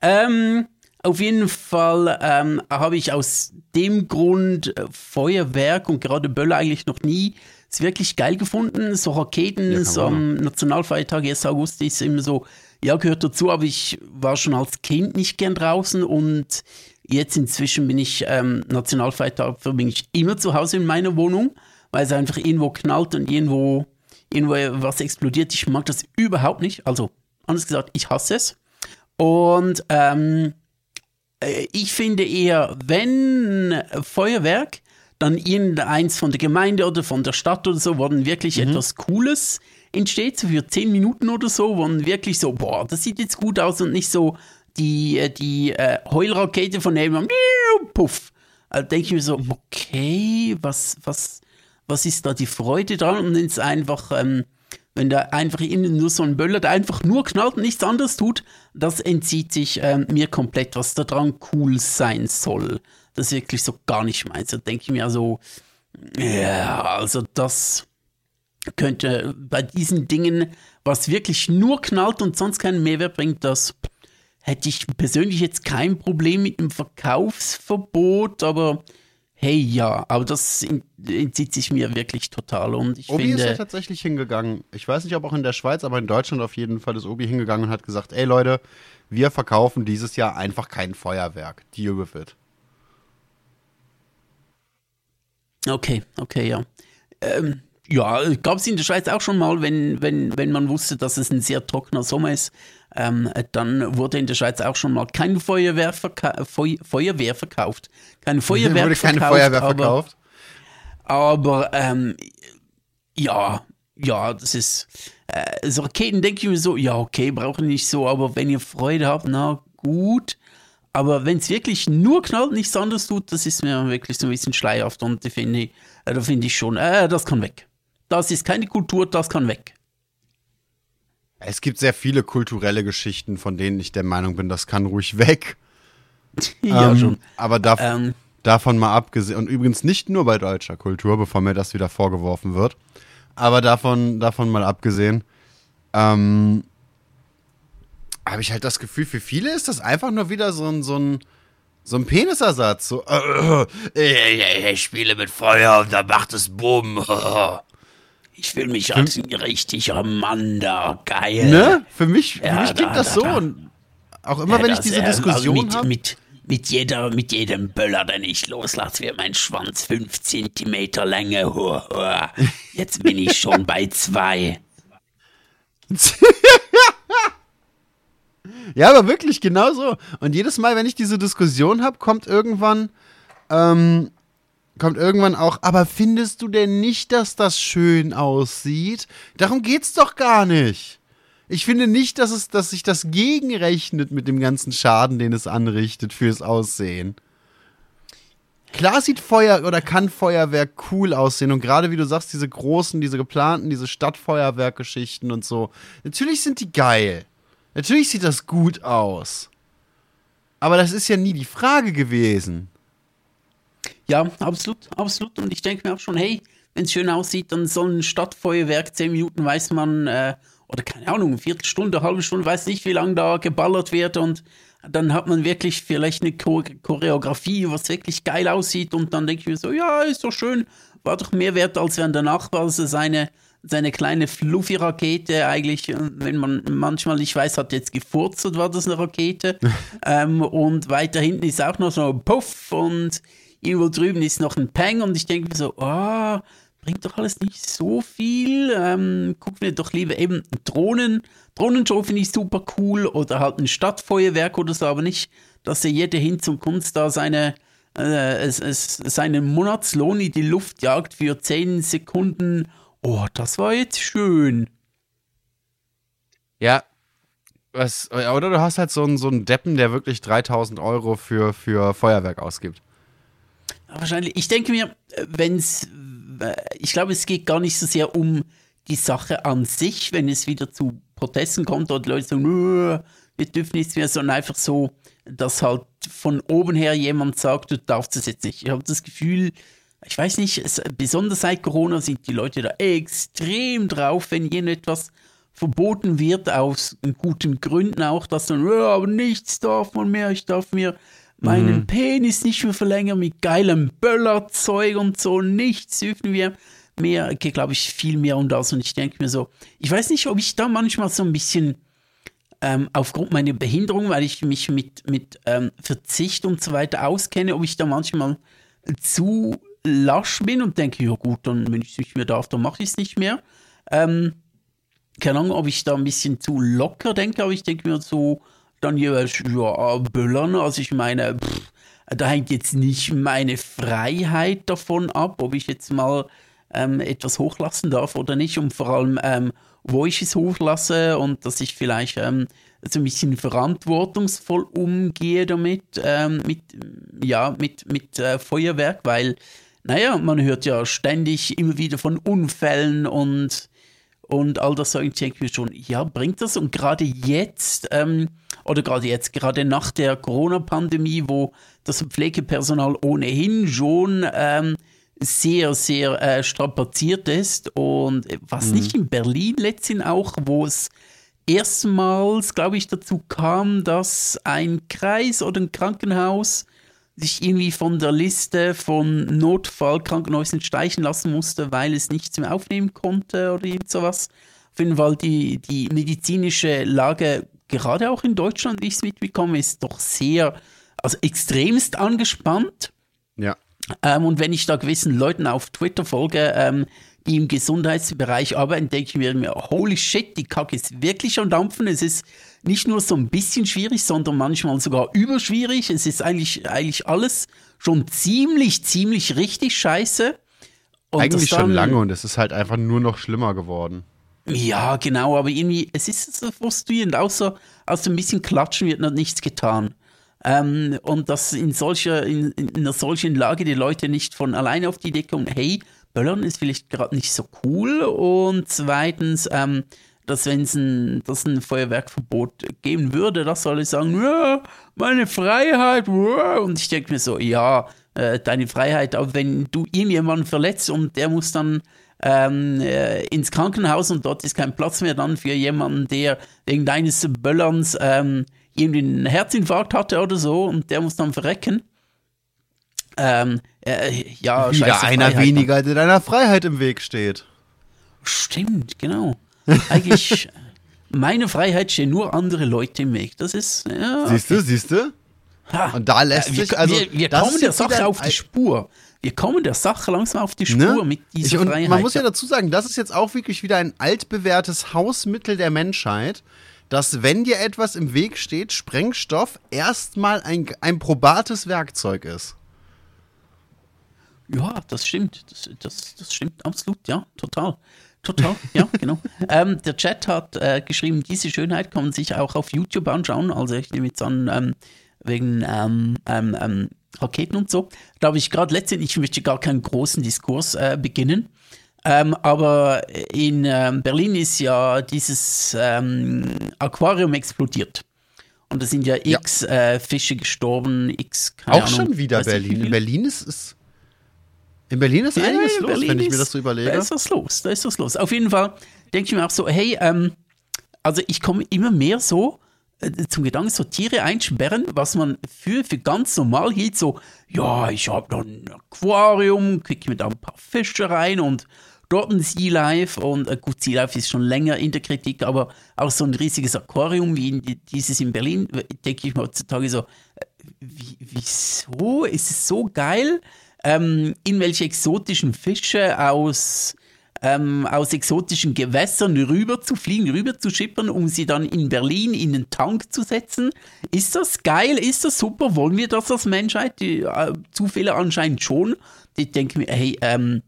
Ähm, auf jeden Fall ähm, habe ich aus dem Grund äh, Feuerwerk und gerade Böller eigentlich noch nie es wirklich geil gefunden. So Raketen, ja, so am Nationalfeiertag 1. August ist immer so, ja, gehört dazu, aber ich war schon als Kind nicht gern draußen und jetzt inzwischen bin ich ähm, Nationalfeiertag verbringe ich immer zu Hause in meiner Wohnung, weil es einfach irgendwo knallt und irgendwo, irgendwo was explodiert. Ich mag das überhaupt nicht. Also, anders gesagt, ich hasse es. Und ähm, äh, ich finde eher, wenn Feuerwerk, dann irgendeins von der Gemeinde oder von der Stadt oder so, wo dann wirklich mhm. etwas Cooles entsteht, so für zehn Minuten oder so, wo dann wirklich so, boah, das sieht jetzt gut aus und nicht so die, äh, die äh, Heulrakete von nebenan, puff. Da denke ich mir so, okay, was, was, was ist da die Freude dran? Und dann ist einfach, ähm, wenn da einfach innen nur so ein Böller, der einfach nur knallt und nichts anderes tut, das entzieht sich ähm, mir komplett, was da dran cool sein soll. Das ist wirklich so gar nicht meins. Da denke ich mir so, ja, also das könnte bei diesen Dingen, was wirklich nur knallt und sonst keinen Mehrwert bringt, das hätte ich persönlich jetzt kein Problem mit einem Verkaufsverbot, aber hey ja, aber das entzieht sich mir wirklich total. Und ich Obi finde, ist ja tatsächlich hingegangen. Ich weiß nicht, ob auch in der Schweiz, aber in Deutschland auf jeden Fall ist Obi hingegangen und hat gesagt, ey Leute, wir verkaufen dieses Jahr einfach kein Feuerwerk. Deal with it. Okay, okay, ja. Ähm, ja, gab es in der Schweiz auch schon mal, wenn, wenn, wenn man wusste, dass es ein sehr trockener Sommer ist, ähm, dann wurde in der Schweiz auch schon mal kein Feuerwehr, verka Feu Feuerwehr verkauft. Kein Feuerwehr (laughs) Wurde keine verkauft, Feuerwehr aber, verkauft? Aber ähm, ja, ja, das ist. Äh, so Raketen denke ich mir so, ja, okay, brauche ich nicht so, aber wenn ihr Freude habt, na gut. Aber wenn es wirklich nur knallt, nichts anderes tut, das ist mir wirklich so ein bisschen schleierhaft und da finde ich, äh, da finde ich schon, äh, das kann weg. Das ist keine Kultur, das kann weg. Es gibt sehr viele kulturelle Geschichten, von denen ich der Meinung bin, das kann ruhig weg. (laughs) ja, Ähm, schon. Aber dav Ähm, davon mal abgesehen, und übrigens nicht nur bei deutscher Kultur, bevor mir das wieder vorgeworfen wird, aber davon, davon mal abgesehen, ähm, habe ich halt das Gefühl, für viele ist das einfach nur wieder so ein, so ein, so ein Penisersatz. So, (laughs) äh, äh, ich spiele mit Feuer und da macht es Bumm. (laughs) ich fühle mich als ein richtiger Mann da, geil. ne? Für mich, für Ja, mich klingt da, das da, so. da. Und auch immer, Ja, wenn ich diese also Diskussion mit, habe. mit, mit, jeder, mit jedem Böller, den ich loslasse, wird mein Schwanz 5 Zentimeter Länge. Hua. Jetzt bin ich schon bei zwei. (laughs) Ja, aber wirklich genau so. Und jedes Mal, wenn ich diese Diskussion habe, kommt irgendwann, ähm, kommt irgendwann auch, aber findest du denn nicht, dass das schön aussieht? Darum geht's doch gar nicht. Ich finde nicht, dass es, dass sich das gegenrechnet mit dem ganzen Schaden, den es anrichtet fürs Aussehen. Klar sieht Feuer oder kann Feuerwerk cool aussehen und gerade wie du sagst, diese großen, diese geplanten, diese Stadtfeuerwerkgeschichten und so. Natürlich sind die geil. Natürlich sieht das gut aus. Aber das ist ja nie die Frage gewesen. Ja, absolut, absolut. Und ich denke mir auch schon, hey, wenn es schön aussieht, dann soll ein Stadtfeuerwerk, 10 Minuten weiß man, äh, oder keine Ahnung, eine Viertelstunde, halbe Stunde, weiß nicht, wie lange da geballert wird. Und dann hat man wirklich vielleicht eine Chor Choreografie, was wirklich geil aussieht. Und dann denke ich mir so, ja, ist doch schön, war doch mehr wert, als wenn der Nachbar seine, seine kleine Fluffy-Rakete eigentlich, äh, wenn man manchmal nicht weiß, hat jetzt gefurzt war das eine Rakete. (laughs) Ähm, und weiter hinten ist auch noch so ein Puff und irgendwo drüben ist noch ein Peng und ich denke mir so, ah, bringt doch alles nicht so viel. Ähm, gucken wir doch lieber eben Drohnen. Drohnenshow finde ich super cool oder halt ein Stadtfeuerwerk oder so, aber nicht, dass er jeder hin zum Kunst da seine, äh, es, es, seinen Monatslohn in die Luft jagt für 10 Sekunden. Oh, das war jetzt schön. Ja. Was, oder du hast halt so einen, so einen Deppen, der wirklich 3000 Euro für, für Feuerwerk ausgibt. Wahrscheinlich, ich denke mir, wenn es, ich glaube, es geht gar nicht so sehr um die Sache an sich, wenn es wieder zu Protesten kommt oder Leute sagen, "Nö, wir dürfen nichts mehr, sondern einfach so, dass halt von oben her jemand sagt, du darfst das jetzt nicht. Ich habe das Gefühl, ich weiß nicht, es, besonders seit Corona sind die Leute da extrem drauf, wenn irgendetwas verboten wird, aus guten Gründen auch, dass dann, ja, aber nichts darf man mehr, ich darf mir meinen Penis nicht mehr verlängern mit geilem Böllerzeug und so, nichts dürfen wir mehr, geht glaube ich viel mehr um das und ich denke mir so, ich weiß nicht, ob ich da manchmal so ein bisschen ähm, aufgrund meiner Behinderung, weil ich mich mit, mit ähm, Verzicht und so weiter auskenne, ob ich da manchmal zu lasch bin und denke, ja gut, dann wenn ich es nicht mehr darf, dann mache ich es nicht mehr. Ähm, keine Ahnung, ob ich da ein bisschen zu locker denke, aber ich denke mir so, dann jeweils, ja, Böllern, also ich meine, pff, da hängt jetzt nicht meine Freiheit davon ab, ob ich jetzt mal ähm, etwas hochlassen darf oder nicht. Und vor allem, ähm, wo ich es hochlasse und dass ich vielleicht ähm, so ein bisschen verantwortungsvoll umgehe damit, ähm, mit, ja, mit, mit äh, Feuerwerk, weil, naja, man hört ja ständig immer wieder von Unfällen und und all das so, ich denke mir schon, ja, bringt das? Und gerade jetzt, ähm, oder gerade jetzt, gerade nach der Corona-Pandemie, wo das Pflegepersonal ohnehin schon ähm, sehr, sehr äh, strapaziert ist und was nicht in Berlin letztendlich auch, wo es erstmals, glaube ich, dazu kam, dass ein Kreis oder ein Krankenhaus sich irgendwie von der Liste von Notfallkrankenhäusern streichen lassen musste, weil es nichts mehr aufnehmen konnte oder irgend sowas. Auf jeden Fall die, die medizinische Lage, gerade auch in Deutschland, wie ich es mitbekomme, ist doch sehr, also extremst angespannt. Ja. Ähm, und wenn ich da gewissen Leuten auf Twitter folge, ähm, im Gesundheitsbereich arbeiten, denke ich mir, holy shit, die Kacke ist wirklich am Dampfen. Es ist nicht nur so ein bisschen schwierig, sondern manchmal sogar überschwierig. Es ist eigentlich, eigentlich alles schon ziemlich, ziemlich richtig scheiße. Und eigentlich dann, schon lange und es ist halt einfach nur noch schlimmer geworden. Ja, genau, aber irgendwie, es ist so frustrierend, außer aus ein bisschen Klatschen wird noch nichts getan. Ähm, und dass in solcher, in, in, einer solchen Lage die Leute nicht von alleine auf die Idee kommen, hey, Böllern ist vielleicht gerade nicht so cool. Und zweitens, ähm, dass wenn es ein, ein Feuerwerkverbot geben würde, dass alle sagen, ja, meine Freiheit. Und ich denke mir so, ja, äh, deine Freiheit, aber wenn du irgendjemanden verletzt und der muss dann ähm, äh, ins Krankenhaus und dort ist kein Platz mehr dann für jemanden, der wegen deines Böllerns ähm, irgendwie einen Herzinfarkt hatte oder so und der muss dann verrecken. Ähm, äh, ja, Wieder einer Freiheit weniger, der deiner Freiheit im Weg steht. Stimmt, genau. Eigentlich, (laughs) meine Freiheit stehen nur andere Leute im Weg. Das ist. Ja, okay. Siehst du, siehst du? Und da lässt wir, sich also. Wir, wir kommen der Sache auf die Spur. Wir kommen der Sache langsam auf die Spur ne? mit dieser ich, und Freiheit. Man muss ja dazu sagen, das ist jetzt auch wirklich wieder ein altbewährtes Hausmittel der Menschheit, dass wenn dir etwas im Weg steht, Sprengstoff erstmal ein, ein probates Werkzeug ist. Ja, das stimmt. Das, das, das stimmt absolut, ja, total. Total, ja, (laughs) genau. ähm, der Chat hat äh, geschrieben, diese Schönheit kann man sich auch auf YouTube anschauen. Also ich nehme jetzt an, ähm, wegen ähm, ähm, ähm Raketen und so. Da habe ich gerade letztendlich, ich möchte gar keinen großen Diskurs äh, beginnen. Ähm, aber in Berlin ist ja dieses Aquarium explodiert. Und da sind ja x ja. Äh, Fische gestorben, x. Auch Ahnung, schon wieder Berlin. In Berlin ist es. In Berlin ist ja, einiges los, Berlin wenn ich mir das so überlege. Da ist was los, da ist was los. Auf jeden Fall denke ich mir auch so, hey, ähm, also ich komme immer mehr so äh, zum Gedanken, so Tiere einsperren, was man für, für ganz normal hielt, so, ja, ich habe da ein Aquarium, kriege mir da ein paar Fische rein und dort ein Sea Life und äh, gut, Sea Life ist schon länger in der Kritik, aber auch so ein riesiges Aquarium wie in, dieses in Berlin, denke ich mir heutzutage so, äh, wie, wieso ist es so geil, ähm, in welche exotischen Fische aus ähm, aus exotischen Gewässern rüber zu fliegen, rüber zu schippern, um sie dann in Berlin in den Tank zu setzen. Ist das geil? Ist das super? Wollen wir das als Menschheit? Die, äh, zu anscheinend schon. Ich denke mir, hey, ähm,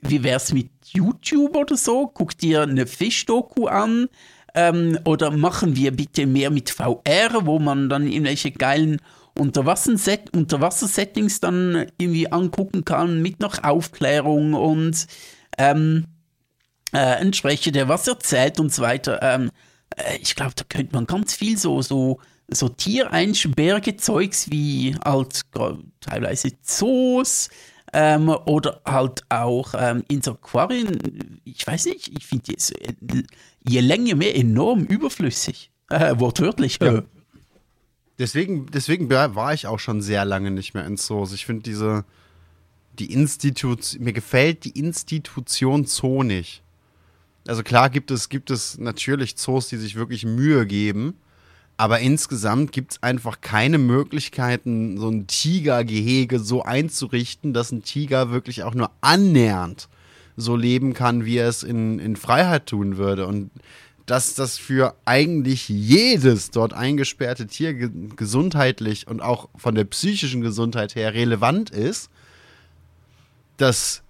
wie wär's mit YouTube oder so? Guck dir eine Fischdoku an. Ähm, oder machen wir bitte mehr mit VR, wo man dann irgendwelche geilen Unterwasser-Settings Unterwasser dann irgendwie angucken kann, mit noch Aufklärung und ähm, äh, entsprechend, der was erzählt und so weiter. Ähm, äh, ich glaube, da könnte man ganz viel so, so, so Tiereinsperrgezeugs wie halt teilweise Zoos, ähm, oder halt auch ähm, ins Aquarien, ich weiß nicht, ich finde es je länger mehr enorm überflüssig. Äh, wortwörtlich. Ja. Deswegen, deswegen war ich auch schon sehr lange nicht mehr in Zoos. Ich finde diese, die Institution, mir gefällt die Institution Zoo nicht. Also klar gibt es, gibt es natürlich Zoos, die sich wirklich Mühe geben. Aber insgesamt gibt es einfach keine Möglichkeiten, so ein Tigergehege so einzurichten, dass ein Tiger wirklich auch nur annähernd so leben kann, wie er es in, in Freiheit tun würde. Und dass das für eigentlich jedes dort eingesperrte Tier gesundheitlich und auch von der psychischen Gesundheit her relevant ist, das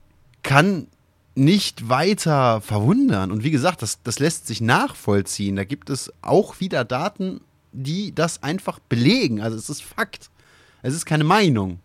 kann nicht weiter verwundern. Und wie gesagt, das, das lässt sich nachvollziehen. Da gibt es auch wieder Daten die das einfach belegen. Also es ist Fakt. Es ist keine Meinung.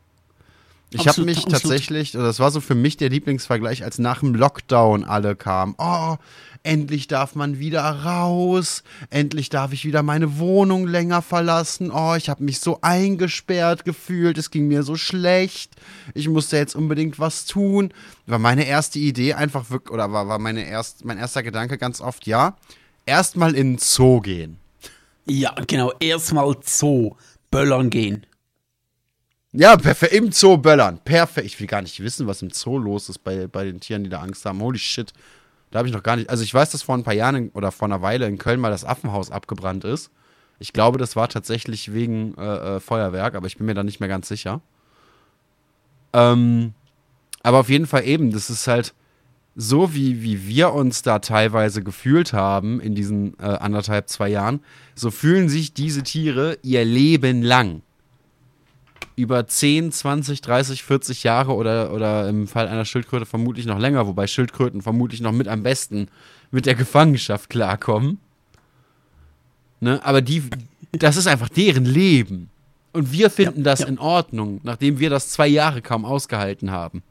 Ich habe mich absolut. tatsächlich, das war so für mich der Lieblingsvergleich, als nach dem Lockdown alle kamen. Oh, endlich darf man wieder raus, endlich darf ich wieder meine Wohnung länger verlassen. Oh, ich habe mich so eingesperrt gefühlt, es ging mir so schlecht. Ich musste jetzt unbedingt was tun. War meine erste Idee einfach wirklich, oder war, war meine erst, mein erster Gedanke ganz oft, ja, erstmal in den Zoo gehen. Ja, genau. Erstmal Zoo böllern gehen. Ja, perfekt. Im Zoo böllern. Perfekt. Ich will gar nicht wissen, was im Zoo los ist bei, bei den Tieren, die da Angst haben. Holy shit. Da habe ich noch gar nicht. Also, ich weiß, dass vor ein paar Jahren oder vor einer Weile in Köln mal das Affenhaus abgebrannt ist. Ich glaube, das war tatsächlich wegen äh, äh, Feuerwerk, aber ich bin mir da nicht mehr ganz sicher. Ähm, aber auf jeden Fall eben, das ist halt so, wie, wie wir uns da teilweise gefühlt haben in diesen äh, anderthalb, zwei Jahren, so fühlen sich diese Tiere ihr Leben lang. Über 10, 20, 30, 40 Jahre oder, oder im Fall einer Schildkröte vermutlich noch länger, wobei Schildkröten vermutlich noch mit am besten mit der Gefangenschaft klarkommen. Ne? Aber die, das ist einfach deren Leben. Und wir finden ja, das ja. in Ordnung, nachdem wir das zwei Jahre kaum ausgehalten haben.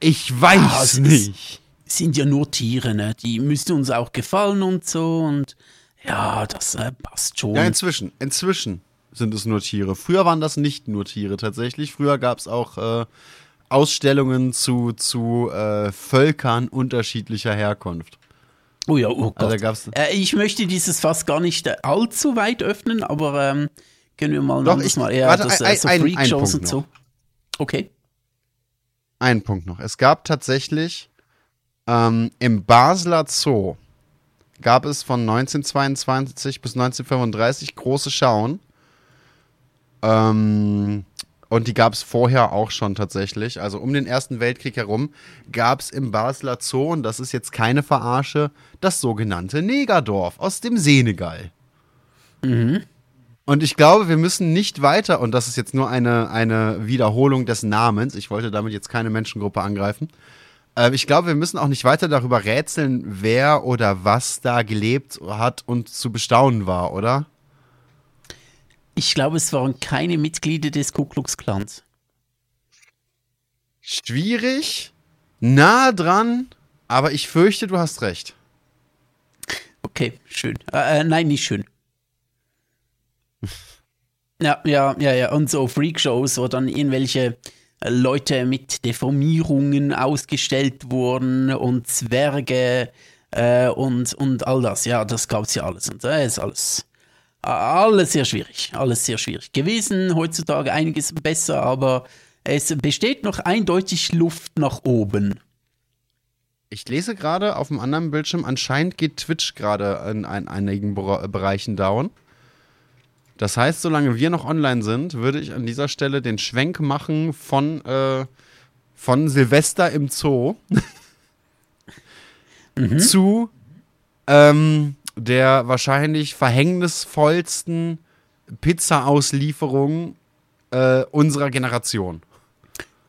Ich weiß ja, nicht. Sind ja nur Tiere, ne? Die müssten uns auch gefallen und so und ja, das äh, passt schon. Ja, inzwischen, inzwischen sind es nur Tiere. Früher waren das nicht nur Tiere tatsächlich. Früher gab es auch äh, Ausstellungen zu, zu äh, Völkern unterschiedlicher Herkunft. Oh ja, oh also Gott. Also äh, ich möchte dieses Fass gar nicht äh, allzu weit öffnen, aber ähm, können wir mal Doch, ich, mal eher warte, das, äh, so Freakshows und so. Okay. Ein Punkt noch. Es gab tatsächlich ähm, im Basler Zoo gab es von 1922 bis 1935 große Schauen. Ähm, und die gab es vorher auch schon tatsächlich. Also um den Ersten Weltkrieg herum gab es im Basler Zoo, und das ist jetzt keine Verarsche, das sogenannte Negerdorf aus dem Senegal. Mhm. Und ich glaube, wir müssen nicht weiter, und das ist jetzt nur eine, eine Wiederholung des Namens, ich wollte damit jetzt keine Menschengruppe angreifen. Äh, ich glaube, wir müssen auch nicht weiter darüber rätseln, wer oder was da gelebt hat und zu bestaunen war, oder? Ich glaube, es waren keine Mitglieder des Ku Klux Klans. Schwierig, nah dran, aber ich fürchte, du hast recht. Okay, schön. Äh, äh nein, nicht schön. Ja, ja, ja, ja. Und so Freakshows, wo dann irgendwelche äh, Leute mit Deformierungen ausgestellt wurden und Zwerge äh, und, und all das. Ja, das gab es ja alles. Und das ist alles, alles sehr schwierig. Alles sehr schwierig gewesen. Heutzutage einiges besser, aber es besteht noch eindeutig Luft nach oben. Ich lese gerade auf dem anderen Bildschirm, anscheinend geht Twitch gerade in, in einigen Bereichen down. Das heißt, solange wir noch online sind, würde ich an dieser Stelle den Schwenk machen von, äh, von Silvester im Zoo (laughs) mhm. zu ähm, der wahrscheinlich verhängnisvollsten Pizza-Auslieferung äh, unserer Generation.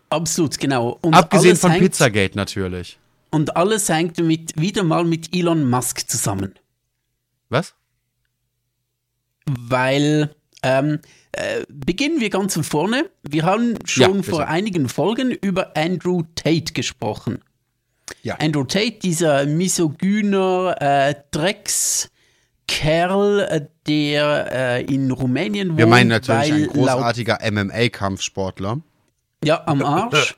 Absolut, genau. Und Abgesehen von hängt, Pizzagate natürlich. Und alles hängt mit, wieder mal mit Elon Musk zusammen. Was? weil ähm, äh, beginnen wir ganz von vorne. Wir haben schon ja, vor einigen Folgen über Andrew Tate gesprochen. Ja. Andrew Tate, dieser misogyner äh, Dreckskerl, äh, der äh, in Rumänien wohnt. Wir meinen natürlich ein großartiger MMA-Kampfsportler. Ja, am Arsch.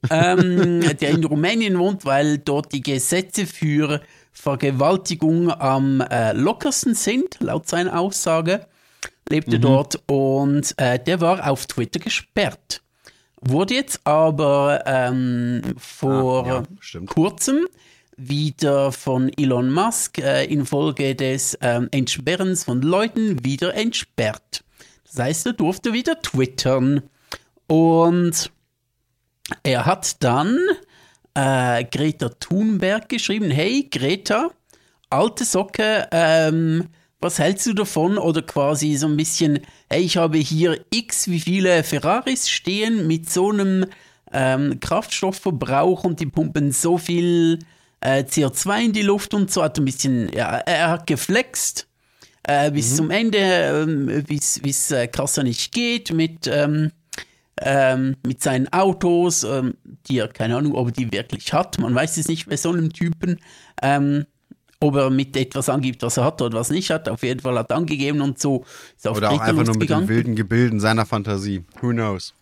(laughs) ähm, der in Rumänien wohnt, weil dort die Gesetze für Vergewaltigung am äh, lockersten sind, laut seiner Aussage. Lebte mhm. dort und äh, der war auf Twitter gesperrt. Wurde jetzt aber ähm, vor ah, ja, kurzem wieder von Elon Musk äh, infolge des ähm, Entsperrens von Leuten wieder entsperrt. Das heißt, er durfte wieder twittern. Und er hat dann äh, Greta Thunberg geschrieben, hey Greta, alte Socke, ähm, was hältst du davon? Oder quasi so ein bisschen, hey, ich habe hier x wie viele Ferraris stehen mit so einem ähm, Kraftstoffverbrauch und die pumpen so viel äh, CO2 in die Luft und so, hat ein bisschen, ja, er hat geflext. Äh, bis mhm. zum Ende, ähm, bis es äh, krasser nicht geht mit ähm, ähm, mit seinen Autos, ähm, die er, keine Ahnung, ob er die wirklich hat. Man weiß es nicht bei so einem Typen. Ähm, ob er mit etwas angibt, was er hat oder was nicht hat. Auf jeden Fall hat er angegeben und so ist auf Oder auch einfach nur mit den wilden Gebilden seiner Fantasie. Who knows?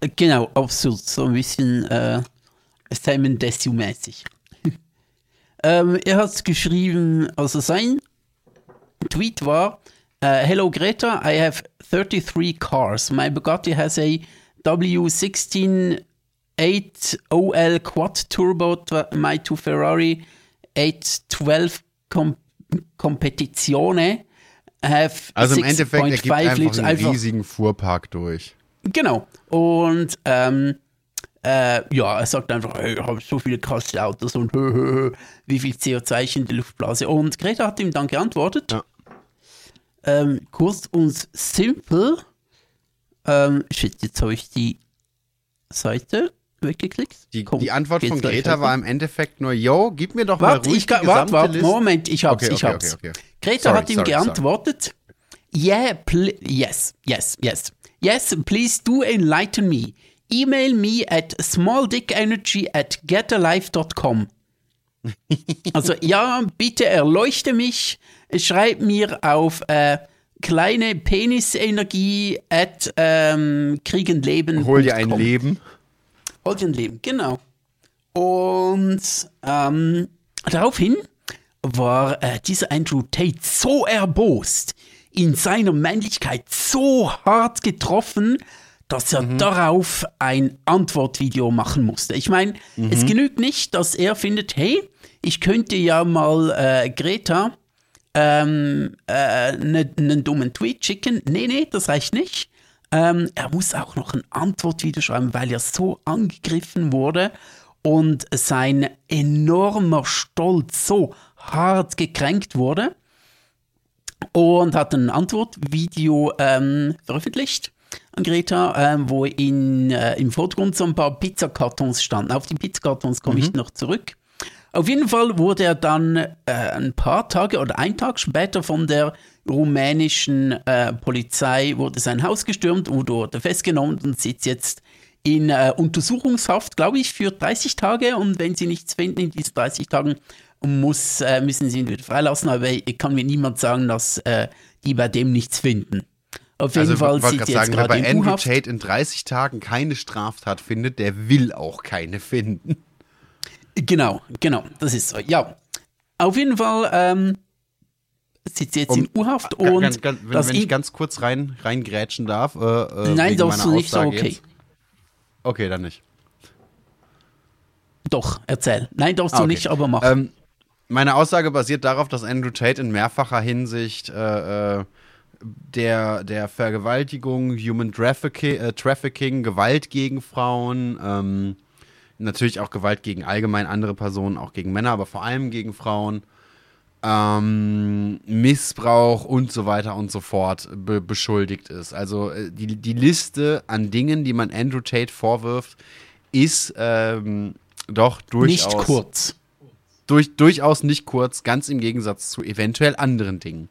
Äh, genau, absolut. So ein bisschen äh, Simon Desue-mäßig. (laughs) ähm, er hat geschrieben, also sein Tweet war, Uh, hello, Greta. I have 33 cars. My Bugatti has a W16 8OL quad turbo. My two Ferrari 812 Com Competizione have Also im Endeffekt ergibt einfach einen riesigen Fuhrpark durch. Genau. Und ähm, äh, ja, er sagt einfach, hey, ich habe so viele krasse Autos und hö, hö, hö, wie viel CO2 ich in die Luftblase. Und Greta hat ihm dann geantwortet, Ja. ähm, kurz und simpel, ähm, shit, jetzt habe ich die Seite weggeklickt. Die, Komm, die Antwort von Greta war im Endeffekt nur, yo, gib mir doch mal Warte, ruhig ich die warte, Liste. Moment, ich hab's, Okay, ich okay, hab's. okay. Greta Sorry, hat ihm sorry, sorry. geantwortet, yeah, pl- yes, yes, yes. Yes, please do enlighten me. Email me at smalldickenergy at getalife.com. (laughs) Also ja, bitte erleuchte mich. Schreib mir auf äh, kleine Penisenergie at ähm, kriegenleben. Hol dir ein Leben. Hol dir ein Leben, genau. Und ähm, daraufhin war äh, dieser Andrew Tate so erbost, in seiner Männlichkeit so hart getroffen, dass er darauf ein Antwortvideo machen musste. Ich meine, es genügt nicht, dass er findet, hey, ich könnte ja mal äh, Greta ähm, äh, einen dummen Tweet schicken. Nee, nee, das reicht nicht. Ähm, er muss auch noch ein Antwortvideo schreiben, weil er so angegriffen wurde und sein enormer Stolz so hart gekränkt wurde und hat ein Antwortvideo ähm, veröffentlicht an Greta, ähm, wo in, äh, im Vordergrund so ein paar Pizzakartons standen. Auf die Pizzakartons komme ich noch zurück. Auf jeden Fall wurde er dann äh, ein paar Tage oder ein Tag später von der rumänischen äh, Polizei wurde sein Haus gestürmt, wurde festgenommen und sitzt jetzt in äh, Untersuchungshaft, glaube ich, für 30 Tage. Und wenn sie nichts finden in diesen 30 Tagen, muss, äh, müssen sie ihn wieder freilassen. Aber ich kann mir niemand sagen, dass äh, die bei dem nichts finden. Auf jeden Also, Fall ich wollte sitzt gerade er jetzt sagen, wer gerade bei in Andrew. Tate in 30 Tagen keine Straftat findet, der will auch keine finden. Genau, genau, das ist so. Ja, auf jeden Fall ähm, sitzt jetzt in U-Haft und Ganz, ganz, wenn, wenn ich ganz kurz rein, reingrätschen darf. Äh, äh, Nein, darfst du nicht, so okay. jetzt. Okay, dann nicht. Doch, erzähl. Nein, darfst Ah, du okay. nicht, aber mach. Ähm, meine Aussage basiert darauf, dass Andrew Tate in mehrfacher Hinsicht äh, äh, der, der Vergewaltigung, Human Trafficking, äh, Trafficking, Gewalt gegen Frauen, ähm, natürlich auch Gewalt gegen allgemein andere Personen, auch gegen Männer, aber vor allem gegen Frauen, ähm, Missbrauch und so weiter und so fort be beschuldigt ist. Also äh, die, die Liste an Dingen, die man Andrew Tate vorwirft, ist ähm, doch durchaus nicht kurz. durch, durchaus nicht kurz, ganz im Gegensatz zu eventuell anderen Dingen.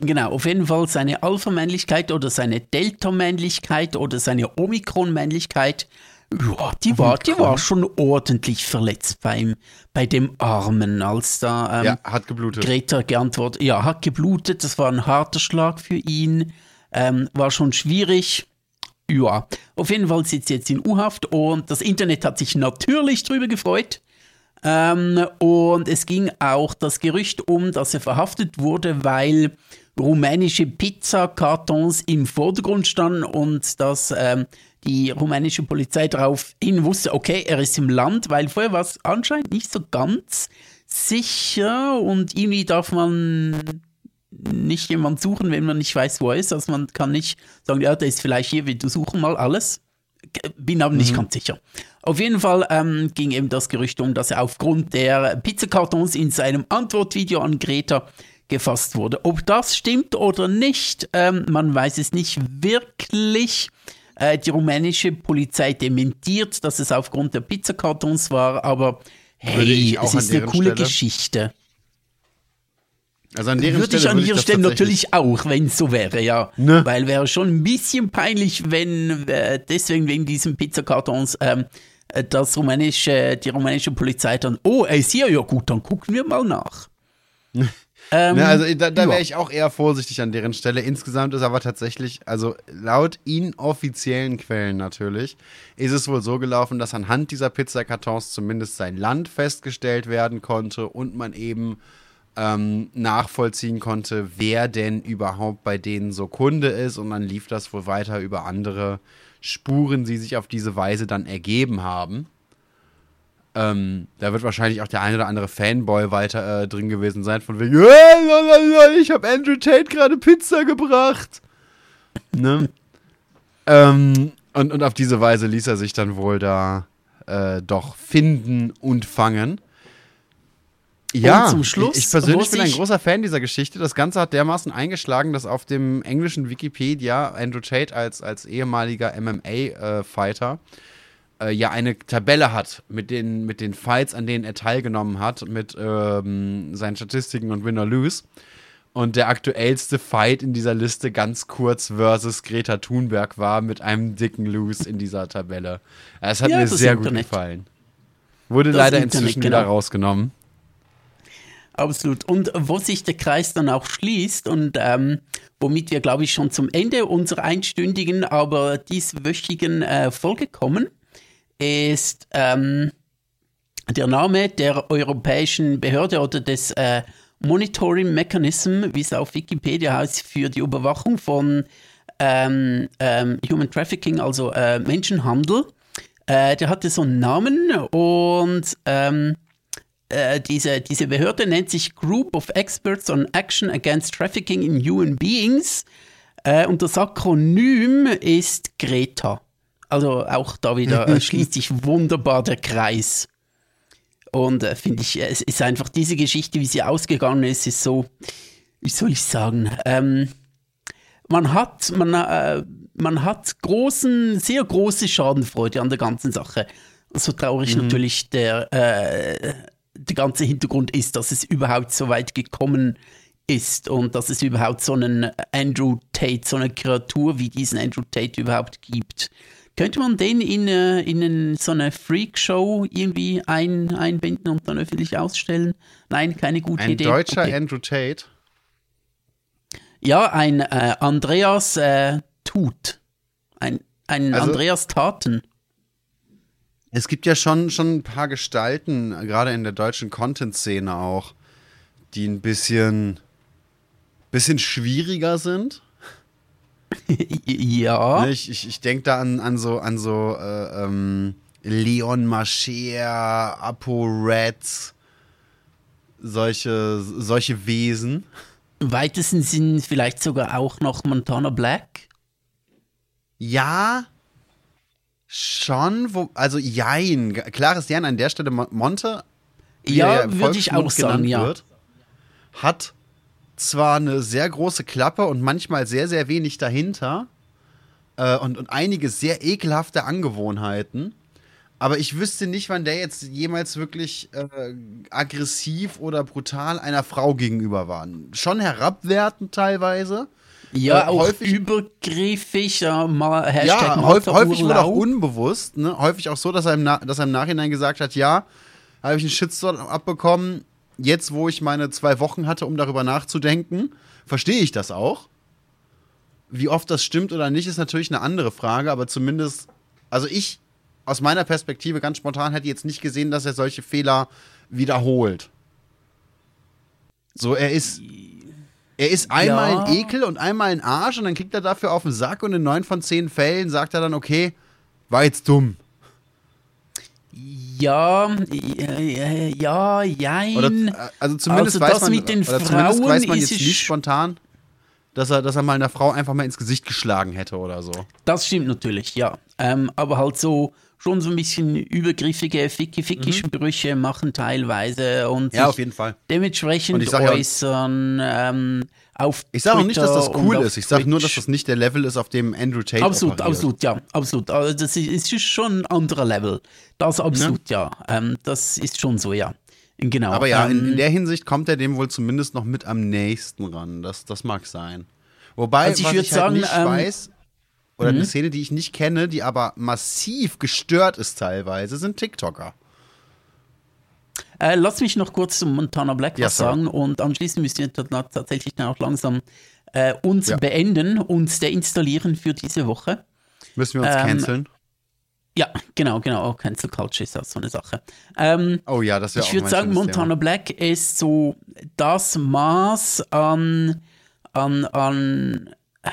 Genau, auf jeden Fall seine Alpha-Männlichkeit oder seine Delta-Männlichkeit oder seine Omikron-Männlichkeit, ja, die war, die war schon ordentlich verletzt beim, bei dem Armen, als da ähm, ja, hat geblutet. Greta geantwortet, ja, hat geblutet, das war ein harter Schlag für ihn, ähm, war schon schwierig. Ja, auf jeden Fall sitzt jetzt in U-Haft und das Internet hat sich natürlich drüber gefreut. Ähm, und es ging auch das Gerücht um, dass er verhaftet wurde, weil rumänische Pizzakartons im Vordergrund standen und dass ähm, die rumänische Polizei darauf hin wusste, okay, er ist im Land, weil vorher war es anscheinend nicht so ganz sicher und irgendwie darf man nicht jemand suchen, wenn man nicht weiß, wo er ist. Also man kann nicht sagen, ja, der ist vielleicht hier, wir suchen mal alles. Bin aber nicht ganz sicher. Auf jeden Fall ähm, ging eben das Gerücht um, dass er aufgrund der Pizzakartons in seinem Antwortvideo an Greta gefasst wurde. Ob das stimmt oder nicht, ähm, man weiß es nicht wirklich. Äh, die rumänische Polizei dementiert, dass es aufgrund der Pizzakartons war, aber hey, es ist eine coole Stelle- Geschichte. Also an deren Würde ich an ihrer Stelle natürlich auch, wenn es so wäre, ja. Ne? Weil wäre schon ein bisschen peinlich, wenn äh, deswegen wegen diesen Pizzakartons ähm, äh, das rumänische, die rumänische Polizei dann, oh, er ist hier, ja gut, dann gucken wir mal nach. (laughs) ähm, Ne, also da, da wäre ich auch eher vorsichtig an deren Stelle. Insgesamt ist aber tatsächlich, also laut inoffiziellen Quellen natürlich, ist es wohl so gelaufen, dass anhand dieser Pizzakartons zumindest sein Land festgestellt werden konnte und man eben ähm, nachvollziehen konnte, wer denn überhaupt bei denen so Kunde ist und dann lief das wohl weiter über andere Spuren, die sich auf diese Weise dann ergeben haben. Ähm, da wird wahrscheinlich auch der ein oder andere Fanboy weiter äh, drin gewesen sein, von wegen, "Äh, ich habe Andrew Tate gerade Pizza gebracht. (laughs) Ne? Ähm, und, und auf diese Weise ließ er sich dann wohl da äh, doch finden und fangen. Ja, Schluss, ich, ich persönlich bin ein großer Fan dieser Geschichte. Das Ganze hat dermaßen eingeschlagen, dass auf dem englischen Wikipedia Andrew Tate als, als ehemaliger MMA-Fighter äh, ja eine Tabelle hat mit den, mit den Fights, an denen er teilgenommen hat, mit ähm, seinen Statistiken und Winner-Lose. Und der aktuellste Fight in dieser Liste ganz kurz versus Greta Thunberg war mit einem dicken Lose in dieser Tabelle. Es hat Ja, mir sehr gut Internet. gefallen. Wurde Das leider Internet, inzwischen wieder genau. rausgenommen. Absolut. Und wo sich der Kreis dann auch schließt und ähm, womit wir, glaube ich, schon zum Ende unserer einstündigen, aber dieswöchigen äh, Folge kommen, ist ähm, der Name der europäischen Behörde oder des äh, Monitoring Mechanism, wie es auf Wikipedia heißt, für die Überwachung von ähm, ähm, Human Trafficking, also äh, Menschenhandel. Äh, der hatte so einen Namen und ähm, äh, diese, diese Behörde nennt sich Group of Experts on Action Against Trafficking in Human Beings äh, und das Akronym ist Greta. Also auch da wieder äh, (laughs) schließt sich wunderbar der Kreis. Und äh, finde ich, es ist einfach diese Geschichte, wie sie ausgegangen ist, ist so, wie soll ich sagen, ähm, man hat, man, äh, man hat großen, sehr große Schadenfreude an der ganzen Sache. So traurig natürlich der, äh, der ganze Hintergrund ist, dass es überhaupt so weit gekommen ist und dass es überhaupt so einen Andrew Tate, so eine Kreatur wie diesen Andrew Tate überhaupt gibt. Könnte man den in, äh, in einen- so eine Freakshow irgendwie ein, einbinden und dann öffentlich ausstellen? Nein, keine gute Ein Idee. deutscher Okay. Andrew Tate. Ja, ein äh, Andreas äh, Tut. Ein, ein Also- Andreas Taten. Es gibt ja schon, schon ein paar Gestalten, gerade in der deutschen Content-Szene auch, die ein bisschen, bisschen schwieriger sind. (laughs) ja. Ne, Ich, ich, ich denke da an, an so, an so äh, ähm, Leon Mascher, Apo Reds, solche, solche Wesen. Im weitesten Sinn vielleicht sogar auch noch Montana Black. Ja, schon, wo, also jein. Klares Jan an der Stelle Mo- Monte, Ja, im würde ich auch sagen, ja. wird, hat zwar eine sehr große Klappe und manchmal sehr, sehr wenig dahinter äh, und, und einige sehr ekelhafte Angewohnheiten. Aber ich wüsste nicht, wann der jetzt jemals wirklich äh, aggressiv oder brutal einer Frau gegenüber war. Schon herabwertend teilweise. Ja, Äh, auch häufig- übergriffig, ja, mal Ja, häufig, häufig wohl auch unbewusst. Ne? Häufig auch so, dass er, im Na dass er im Nachhinein gesagt hat, ja, habe ich einen Shitstorm abbekommen. Jetzt, wo ich meine zwei Wochen hatte, um darüber nachzudenken, verstehe ich das auch. Wie oft das stimmt oder nicht, ist natürlich eine andere Frage, aber zumindest, also ich aus meiner Perspektive ganz spontan hätte jetzt nicht gesehen, dass er solche Fehler wiederholt. So, er ist, er ist einmal Ja. ein Ekel und einmal ein Arsch und dann kriegt er dafür auf den Sack und in neun von zehn Fällen sagt er dann, okay, war jetzt dumm. Ja, ja, jein. Oder, äh, also zumindest Also weiß das man, mit den oder Frauen weiß man jetzt nicht spontan, dass er, dass er mal einer Frau einfach mal ins Gesicht geschlagen hätte oder so. Das stimmt natürlich, ja. Ähm, aber halt so schon so ein bisschen übergriffige Ficky-Ficky-Sprüche machen teilweise und Mhm. Ja, auf jeden Fall. Dementsprechend ich sag ja- äußern ähm, auf Ich sage auch nicht, dass das cool ist. Ich sage nur, dass das nicht der Level ist, auf dem Andrew Tate Absolut, operiert. absolut, ja, absolut. Also das ist, ist schon ein anderer Level. Das absolut, ja. Ähm, das ist schon so, ja. Genau. Aber ja, in, ähm, in der Hinsicht kommt er dem wohl zumindest noch mit am nächsten ran. Das, das mag sein. Wobei, Also ich was ich halt sagen, nicht ähm, weiß, oder eine Szene, die ich nicht kenne, die aber massiv gestört ist teilweise, sind TikToker. Äh, lass mich noch kurz zum Montana Black Ja, was sagen und anschließend müssen wir dann tatsächlich dann auch langsam äh, uns Ja. beenden und deinstallieren für diese Woche. Müssen wir uns Ähm, canceln? Ja, genau, genau. Auch Cancel Culture ist auch so eine Sache. Ähm, Oh ja, das wäre auch ich würde sagen, Montana Black ist so das Maß an, an, an äh,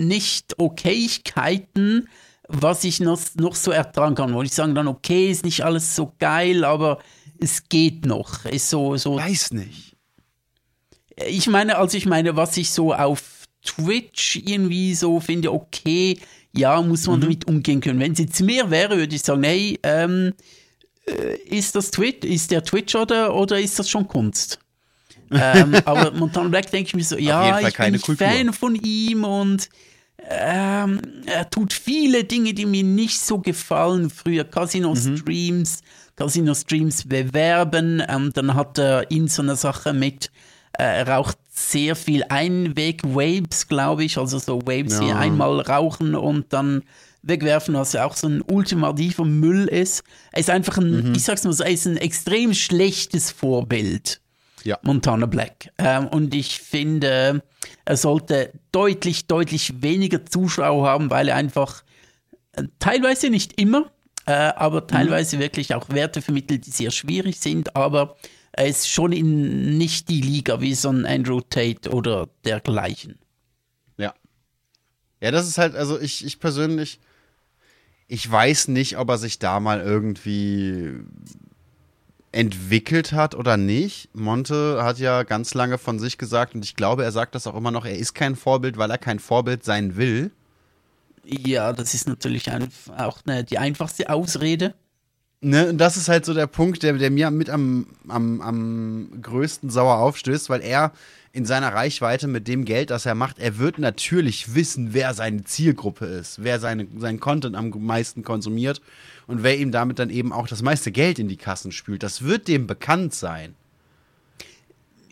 Nicht-Okayigkeiten, was ich noch, noch so ertragen kann. Wo ich sagen dann, okay, ist nicht alles so geil, aber es geht noch. Ist so, so. Weiß nicht. ich meine, also ich meine, was ich so auf Twitch irgendwie so finde, okay, ja, muss man mhm. damit umgehen können. Wenn es jetzt mehr wäre, würde ich sagen, hey, ähm, äh, ist das Twitch, ist der Twitch oder, oder ist das schon Kunst? Ähm, aber Montana Black denke ich mir so, ja, ich bin. Fan von ihm und ähm, er tut viele Dinge, die mir nicht so gefallen. Früher Casino-Streams, mhm. Casino-Streams bewerben. Ähm, dann hat er in so einer Sache mit, äh, er raucht sehr viel Einweg-Waves, glaube ich. Also so Waves, ja. die einmal rauchen und dann wegwerfen, was ja auch so ein ultimativer Müll ist. Er ist einfach ein, mhm. ich sag's mal so, er ist ein extrem schlechtes Vorbild. Ja. Montana Black. Ähm, und ich finde, er sollte deutlich, deutlich weniger Zuschauer haben, weil er einfach äh, teilweise nicht immer, äh, aber mhm. teilweise mhm. wirklich auch Werte vermittelt, die sehr schwierig sind, aber er ist schon in nicht die Liga wie so ein Andrew Tate oder dergleichen. Ja. Ja, das ist halt, also ich, ich persönlich, ich weiß nicht, ob er sich da mal irgendwie entwickelt hat oder nicht. Monte hat ja ganz lange von sich gesagt und ich glaube, er sagt das auch immer noch, er ist kein Vorbild, weil er kein Vorbild sein will. Ja, das ist natürlich ein, auch eine, die einfachste Ausrede. Ne, das ist halt so der Punkt, der, der mir mit am, am, am größten sauer aufstößt, weil er in seiner Reichweite mit dem Geld, das er macht, er wird natürlich wissen, wer seine Zielgruppe ist, wer seine, seinen Content am meisten konsumiert und wer ihm damit dann eben auch das meiste Geld in die Kassen spült. Das wird dem bekannt sein.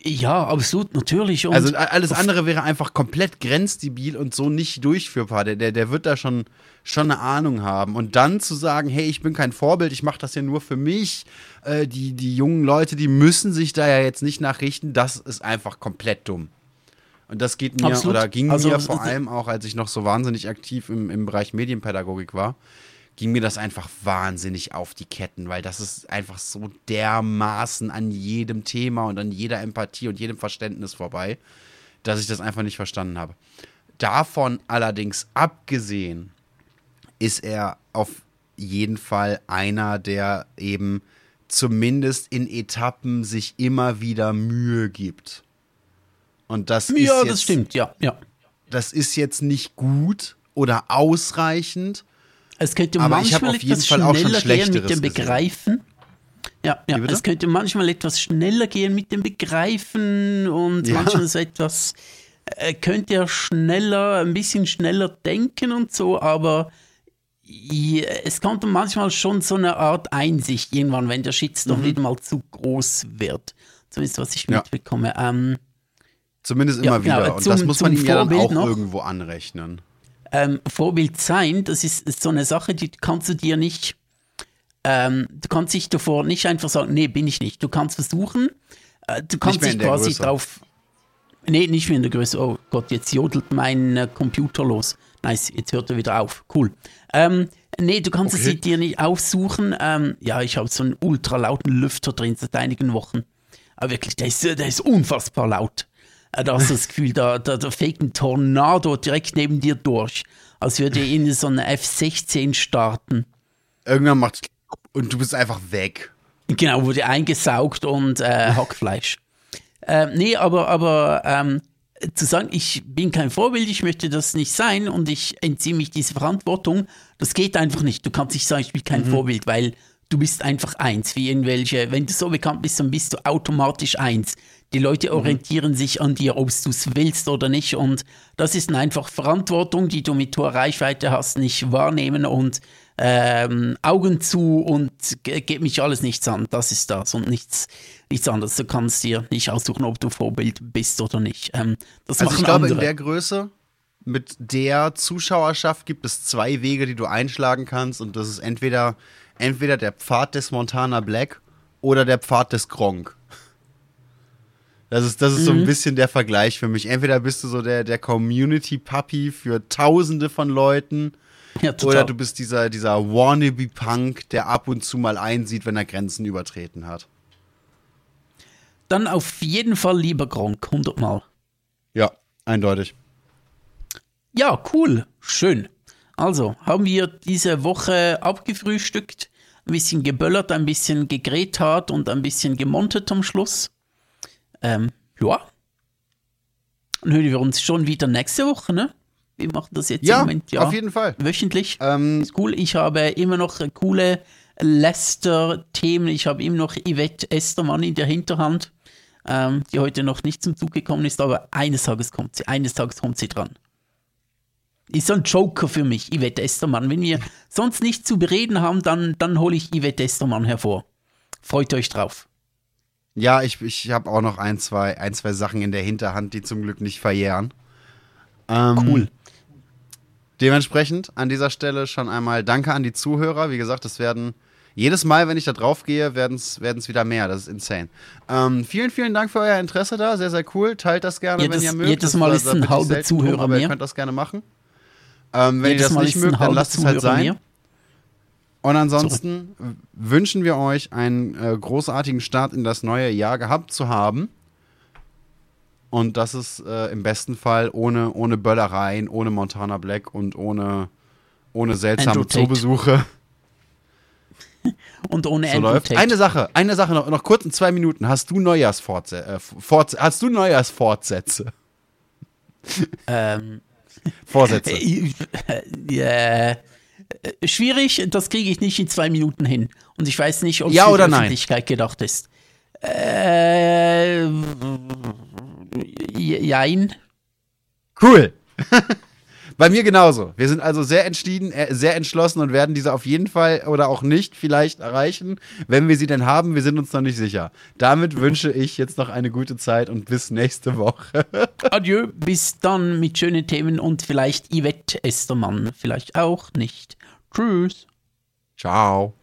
Ja, absolut, natürlich. Und also alles andere wäre einfach komplett grenzdebil und so nicht durchführbar. Der, der, der wird da schon, schon eine Ahnung haben. Und dann zu sagen, hey, ich bin kein Vorbild, ich mache das ja nur für mich. Äh, die, die jungen Leute, die müssen sich da ja jetzt nicht nachrichten. Das ist einfach komplett dumm. Und das geht mir Absolut. oder ging also, mir vor allem auch, als ich noch so wahnsinnig aktiv im, im Bereich Medienpädagogik war, ging mir das einfach wahnsinnig auf die Ketten, weil das ist einfach so dermaßen an jedem Thema und an jeder Empathie und jedem Verständnis vorbei, dass ich das einfach nicht verstanden habe. Davon allerdings abgesehen, ist er auf jeden Fall einer, der eben zumindest in Etappen sich immer wieder Mühe gibt. Und das ja, ist jetzt, das stimmt, ja, ja. Das ist jetzt nicht gut oder ausreichend, es könnte Aber manchmal etwas schneller gehen mit dem Begreifen. Ja, ja. es könnte manchmal etwas schneller gehen mit dem Begreifen und ja. manchmal so etwas, äh, könnte er schneller, ein bisschen schneller denken und so, aber ja, es kommt manchmal schon so eine Art Einsicht irgendwann, wenn der Shitstorm mhm. wieder mal zu groß wird. Zumindest was ich mitbekomme. Ähm, Zumindest immer ja, wieder. Genau, und zum, das muss man ihm ja dann auch irgendwo anrechnen ähm, Vorbild sein, das ist so eine Sache, die kannst du dir nicht, ähm, du kannst dich davor nicht einfach sagen, nee, bin ich nicht. Du kannst versuchen, äh, du kannst dich quasi Größe. drauf, nee, nicht mehr in der Größe, oh Gott, jetzt jodelt mein äh, Computer los. Nice, jetzt hört er wieder auf, cool. Ähm, nee, du kannst okay. es dir nicht aussuchen. Ähm, ja, ich habe so einen ultralauten Lüfter drin seit einigen Wochen. Aber wirklich, der ist, der ist unfassbar laut. Da hast du das Gefühl, da, da, da fegt ein Tornado direkt neben dir durch, als würde in so eine F-16 starten. Irgendwann macht und du bist einfach weg. Genau, wurde eingesaugt und äh, (laughs) Hackfleisch. äh, nee, aber, aber ähm, zu sagen, ich bin kein Vorbild, ich möchte das nicht sein und ich entziehe mich dieser Verantwortung, das geht einfach nicht. Du kannst nicht sagen, ich bin kein mhm. Vorbild, weil du bist einfach eins, wie irgendwelche, wenn du so bekannt bist, dann bist du automatisch eins. Die Leute mhm. orientieren mhm. sich an dir, ob du es willst oder nicht. Und das ist einfach Verantwortung, die du mit hoher Reichweite hast, nicht wahrnehmen und ähm, Augen zu und geht mich alles nichts an. Das ist das und nichts, nichts anderes. Du kannst dir nicht aussuchen, ob du Vorbild bist oder nicht. Ähm, das also ich glaube, andere. in der Größe mit der Zuschauerschaft gibt es zwei Wege, die du einschlagen kannst. Und das ist entweder, entweder der Pfad des Montana Black oder der Pfad des Gronk. Das ist, das ist mhm. so ein mhm. bisschen der Vergleich für mich. Entweder bist du so der, der Community-Puppy für tausende von Leuten. Ja, oder du bist dieser, dieser Wannabe-Punk, der ab und zu mal einsieht, wenn er Grenzen übertreten hat. Dann auf jeden Fall lieber Gronk, hundertmal. Ja, eindeutig. Ja, cool, schön. Also, haben wir diese Woche abgefrühstückt, ein bisschen geböllert, ein bisschen gegräht hat und ein bisschen gemontet am Schluss. Ähm, ja. Dann hören wir uns schon wieder nächste Woche, ne? Wir machen das jetzt Ja, im Moment ja auf jeden Fall. wöchentlich. Ähm, Ist cool. Ich habe immer noch coole Lester-Themen. Ich habe immer noch Yvette Estermann in der Hinterhand, ähm, die heute noch nicht zum Zug gekommen ist, aber eines Tages kommt sie. Eines Tages kommt sie dran. Ist so ein Joker für mich, Yvette Estermann. Wenn wir sonst nichts zu bereden haben, dann, dann hole ich Yvette Estermann hervor. Freut euch drauf. Ja, ich, ich habe auch noch ein zwei, ein, zwei Sachen in der Hinterhand, die zum Glück nicht verjähren. Ähm, Cool. Dementsprechend an dieser Stelle schon einmal Danke an die Zuhörer. Wie gesagt, es werden jedes Mal, wenn ich da drauf gehe, werden es wieder mehr. Das ist insane. Ähm, vielen, vielen Dank für euer Interesse da. Sehr, sehr cool. Teilt das gerne, Jedes- wenn ihr mögt. jedes Das Mal war- ist ein halber Zuhörer drum, aber Ihr mehr. könnt das gerne machen. Ähm, wenn Jedes ihr das nicht mögt, dann lasst es halt sein. Und ansonsten wünschen wir euch einen äh, großartigen Start in das neue Jahr gehabt zu haben. Und das ist äh, im besten Fall ohne, ohne Böllereien, ohne Montana Black und ohne, ohne seltsame. Zoobesuche (laughs) Und ohne so läuft. Eine Sache, eine Sache noch, noch kurz in zwei Minuten. Hast du Neujahrsfortsätze? Äh, hast du Neujahrsfortsätze? ähm, Vorsätze. Äh, äh, äh, schwierig, das kriege ich nicht in zwei Minuten hin. Und ich weiß nicht, ob es Ja für die nein? Öffentlichkeit gedacht ist. Äh, jein. Cool. (laughs) Bei mir genauso. Wir sind also sehr entschieden, äh, sehr entschlossen und werden diese auf jeden Fall oder auch nicht vielleicht erreichen. Wenn wir sie denn haben, wir sind uns noch nicht sicher. Damit wünsche ich jetzt noch eine gute Zeit und bis nächste Woche. (laughs) Adieu, bis dann mit schönen Themen und vielleicht Yvette Estermann. Vielleicht auch nicht. Tschüss. Ciao.